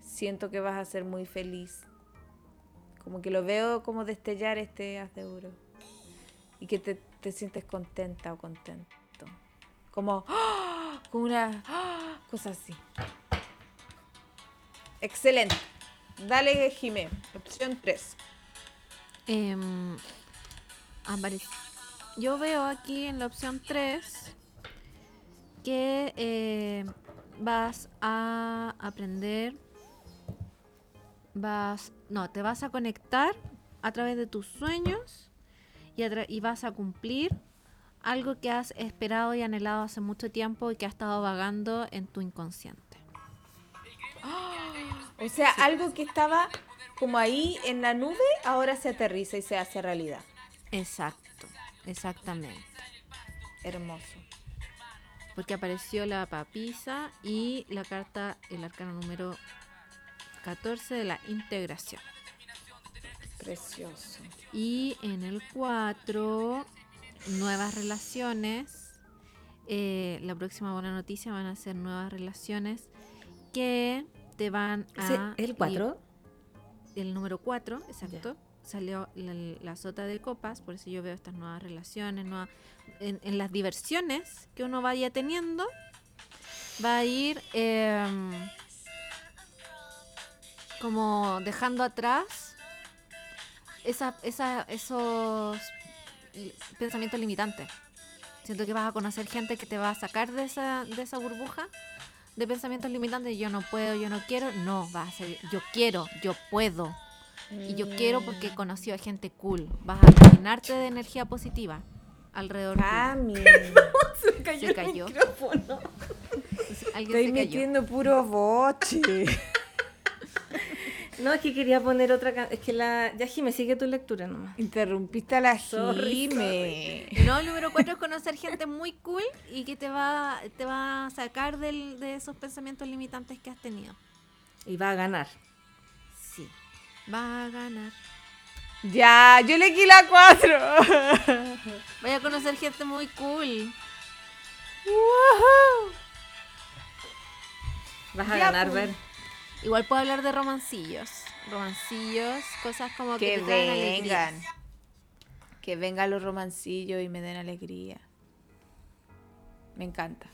siento que vas a ser muy feliz. Como que lo veo como destellar este as de oro y que te, te sientes contenta o contento. Como, ¡ah! como una ¡ah! cosa así. Excelente. Dale, Jimé. Opción 3. Em, aparece- Yo veo aquí en la opción 3 que eh, vas a aprender, vas, no, te vas a conectar a través de tus sueños y, y vas a cumplir algo que has esperado y anhelado hace mucho tiempo y que ha estado vagando en tu inconsciente. O sea, algo que estaba como ahí en la nube, ahora se aterriza y se hace realidad. Exacto, exactamente. Hermoso. porque apareció la papisa y la carta, el arcano número 14 de la integración. Precioso. Y en el 4, nuevas relaciones. Eh, la próxima buena noticia van a ser nuevas relaciones que te van a... ¿El ir- 4? el número 4, exacto. Salió la, la sota de copas, por eso yo veo estas nuevas relaciones, nuevas- en, en las diversiones que uno vaya teniendo, va a ir em, como dejando atrás esa, esa- esos pensamientos limitantes. Siento que vas a conocer gente que te va a sacar de esa, de esa burbuja de pensamientos limitantes. Yo no puedo, yo no quiero. No, va a ser yo quiero, yo puedo. Y yo quiero porque he conocido a gente cool. Vas a llenarte de energía positiva alrededor. tuyo. Cami. Se cayó. micrófono. Alguien Estoy se cayó. metiendo puro boche. No, es que quería poner otra canción. Es que la. Ya, Jimé, sigue tu lectura nomás. Interrumpiste a la Sorry, Jime. No, el número cuatro es conocer gente muy cool y que te va, te va a sacar del- de esos pensamientos limitantes que has tenido. Y va a ganar. Sí. Va a ganar. Ya, yo le di la 4. Vaya a conocer gente muy cool. Vas a Ya, ganar, pues. ver. Igual puedo hablar de romancillos. Romancillos, cosas como que, Que te traen alegría. vengan. Que vengan los romancillos y me den alegría. Me encanta.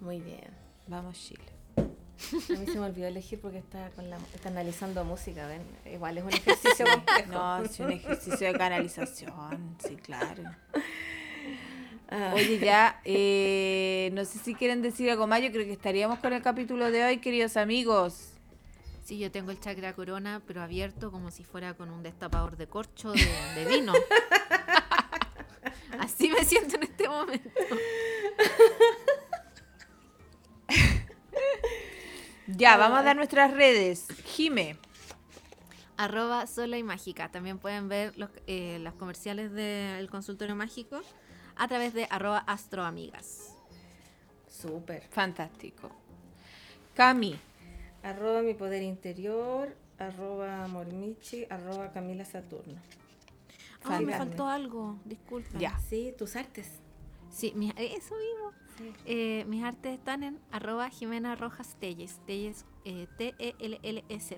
Muy bien. Vamos, Chile. A mí se me olvidó elegir porque está, con la, está analizando música, ¿ven? Igual es un ejercicio complejo. No, es un ejercicio de canalización, sí, claro. Ah, Oye, ya, eh, no sé si quieren decir algo más. Yo creo que estaríamos con el capítulo de hoy, queridos amigos. Sí, yo tengo el chakra corona, pero abierto como si fuera con un destapador de corcho de, de vino. Así me siento en este momento. Ya, vamos a dar nuestras redes. Jime. Arroba sola y mágica. También pueden ver los, eh, las comerciales del consultorio mágico a través de arroba astroamigas. Súper. Fantástico. Cami. Arroba mi poder interior, arroba mormichi, arroba Camila Saturno. Ay, me faltó algo, disculpen. Ya. Sí, tus artes. Sí, mis- eso mismo. Eh, mis artes están en arroba Jimena Rojas Telles. Telles, eh, T-E-L-L-E-Z.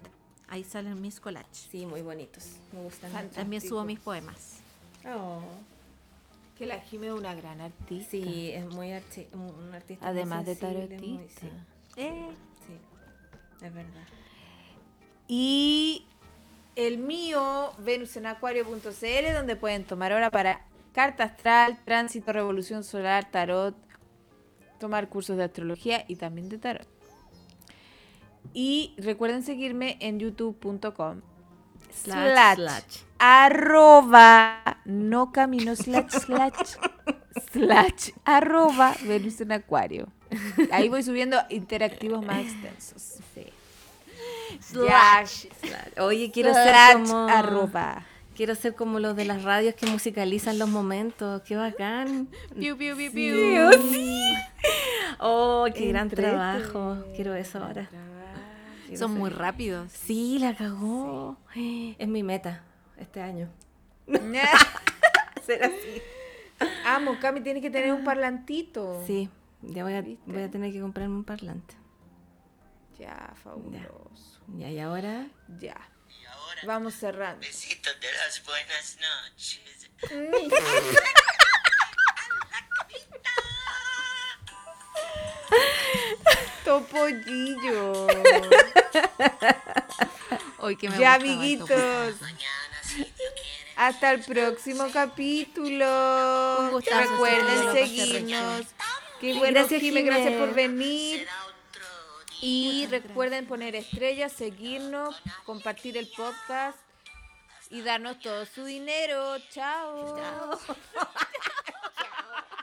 Ahí salen mis collages. Sí, muy bonitos. Me gustan. También subo mis poemas. Oh, Que la Jime es una gran artista. sí, es muy arti- un artista. muy Además de tarotista. muy- sí, Eh, sí, es verdad. Y el mío, venusenacuario.cl, donde pueden tomar hora para carta astral, tránsito, revolución solar, tarot, tomar cursos de astrología y también de tarot. Y recuerden seguirme en youtube.com slash, slash. Arroba no camino slash slash slash arroba Venus en Acuario. Ahí voy subiendo interactivos más extensos. Sí. Slash, Slash. Oye, quiero slash ser como. arroba. Quiero ser como los de las radios que musicalizan los momentos. Qué bacán. piu, piu, piu, Sí, piu. oh, sí. Oh, qué gran trabajo. Quiero eso ahora. Quiero Son ser- muy rápidos. Sí, la cagó. Es mi meta este año. Ser así. Amo, Cami, tienes que tener un parlantito. Sí, ya voy a, ¿Viste? voy a tener que comprarme un parlante. Ya, fabuloso. Ya, y ahora. Ya. Vamos cerrando. Besitos de las buenas noches. Topollillo. Hoy que me ya, amiguitos. Mañana. Hasta el próximo capítulo. Un gustazo, chiquillos, Recuerden seguirnos. Qué bueno, Gracias, Jime, gracias por venir. Y recuerden poner estrellas, seguirnos, compartir el podcast y darnos todo su dinero. Chao. Chao.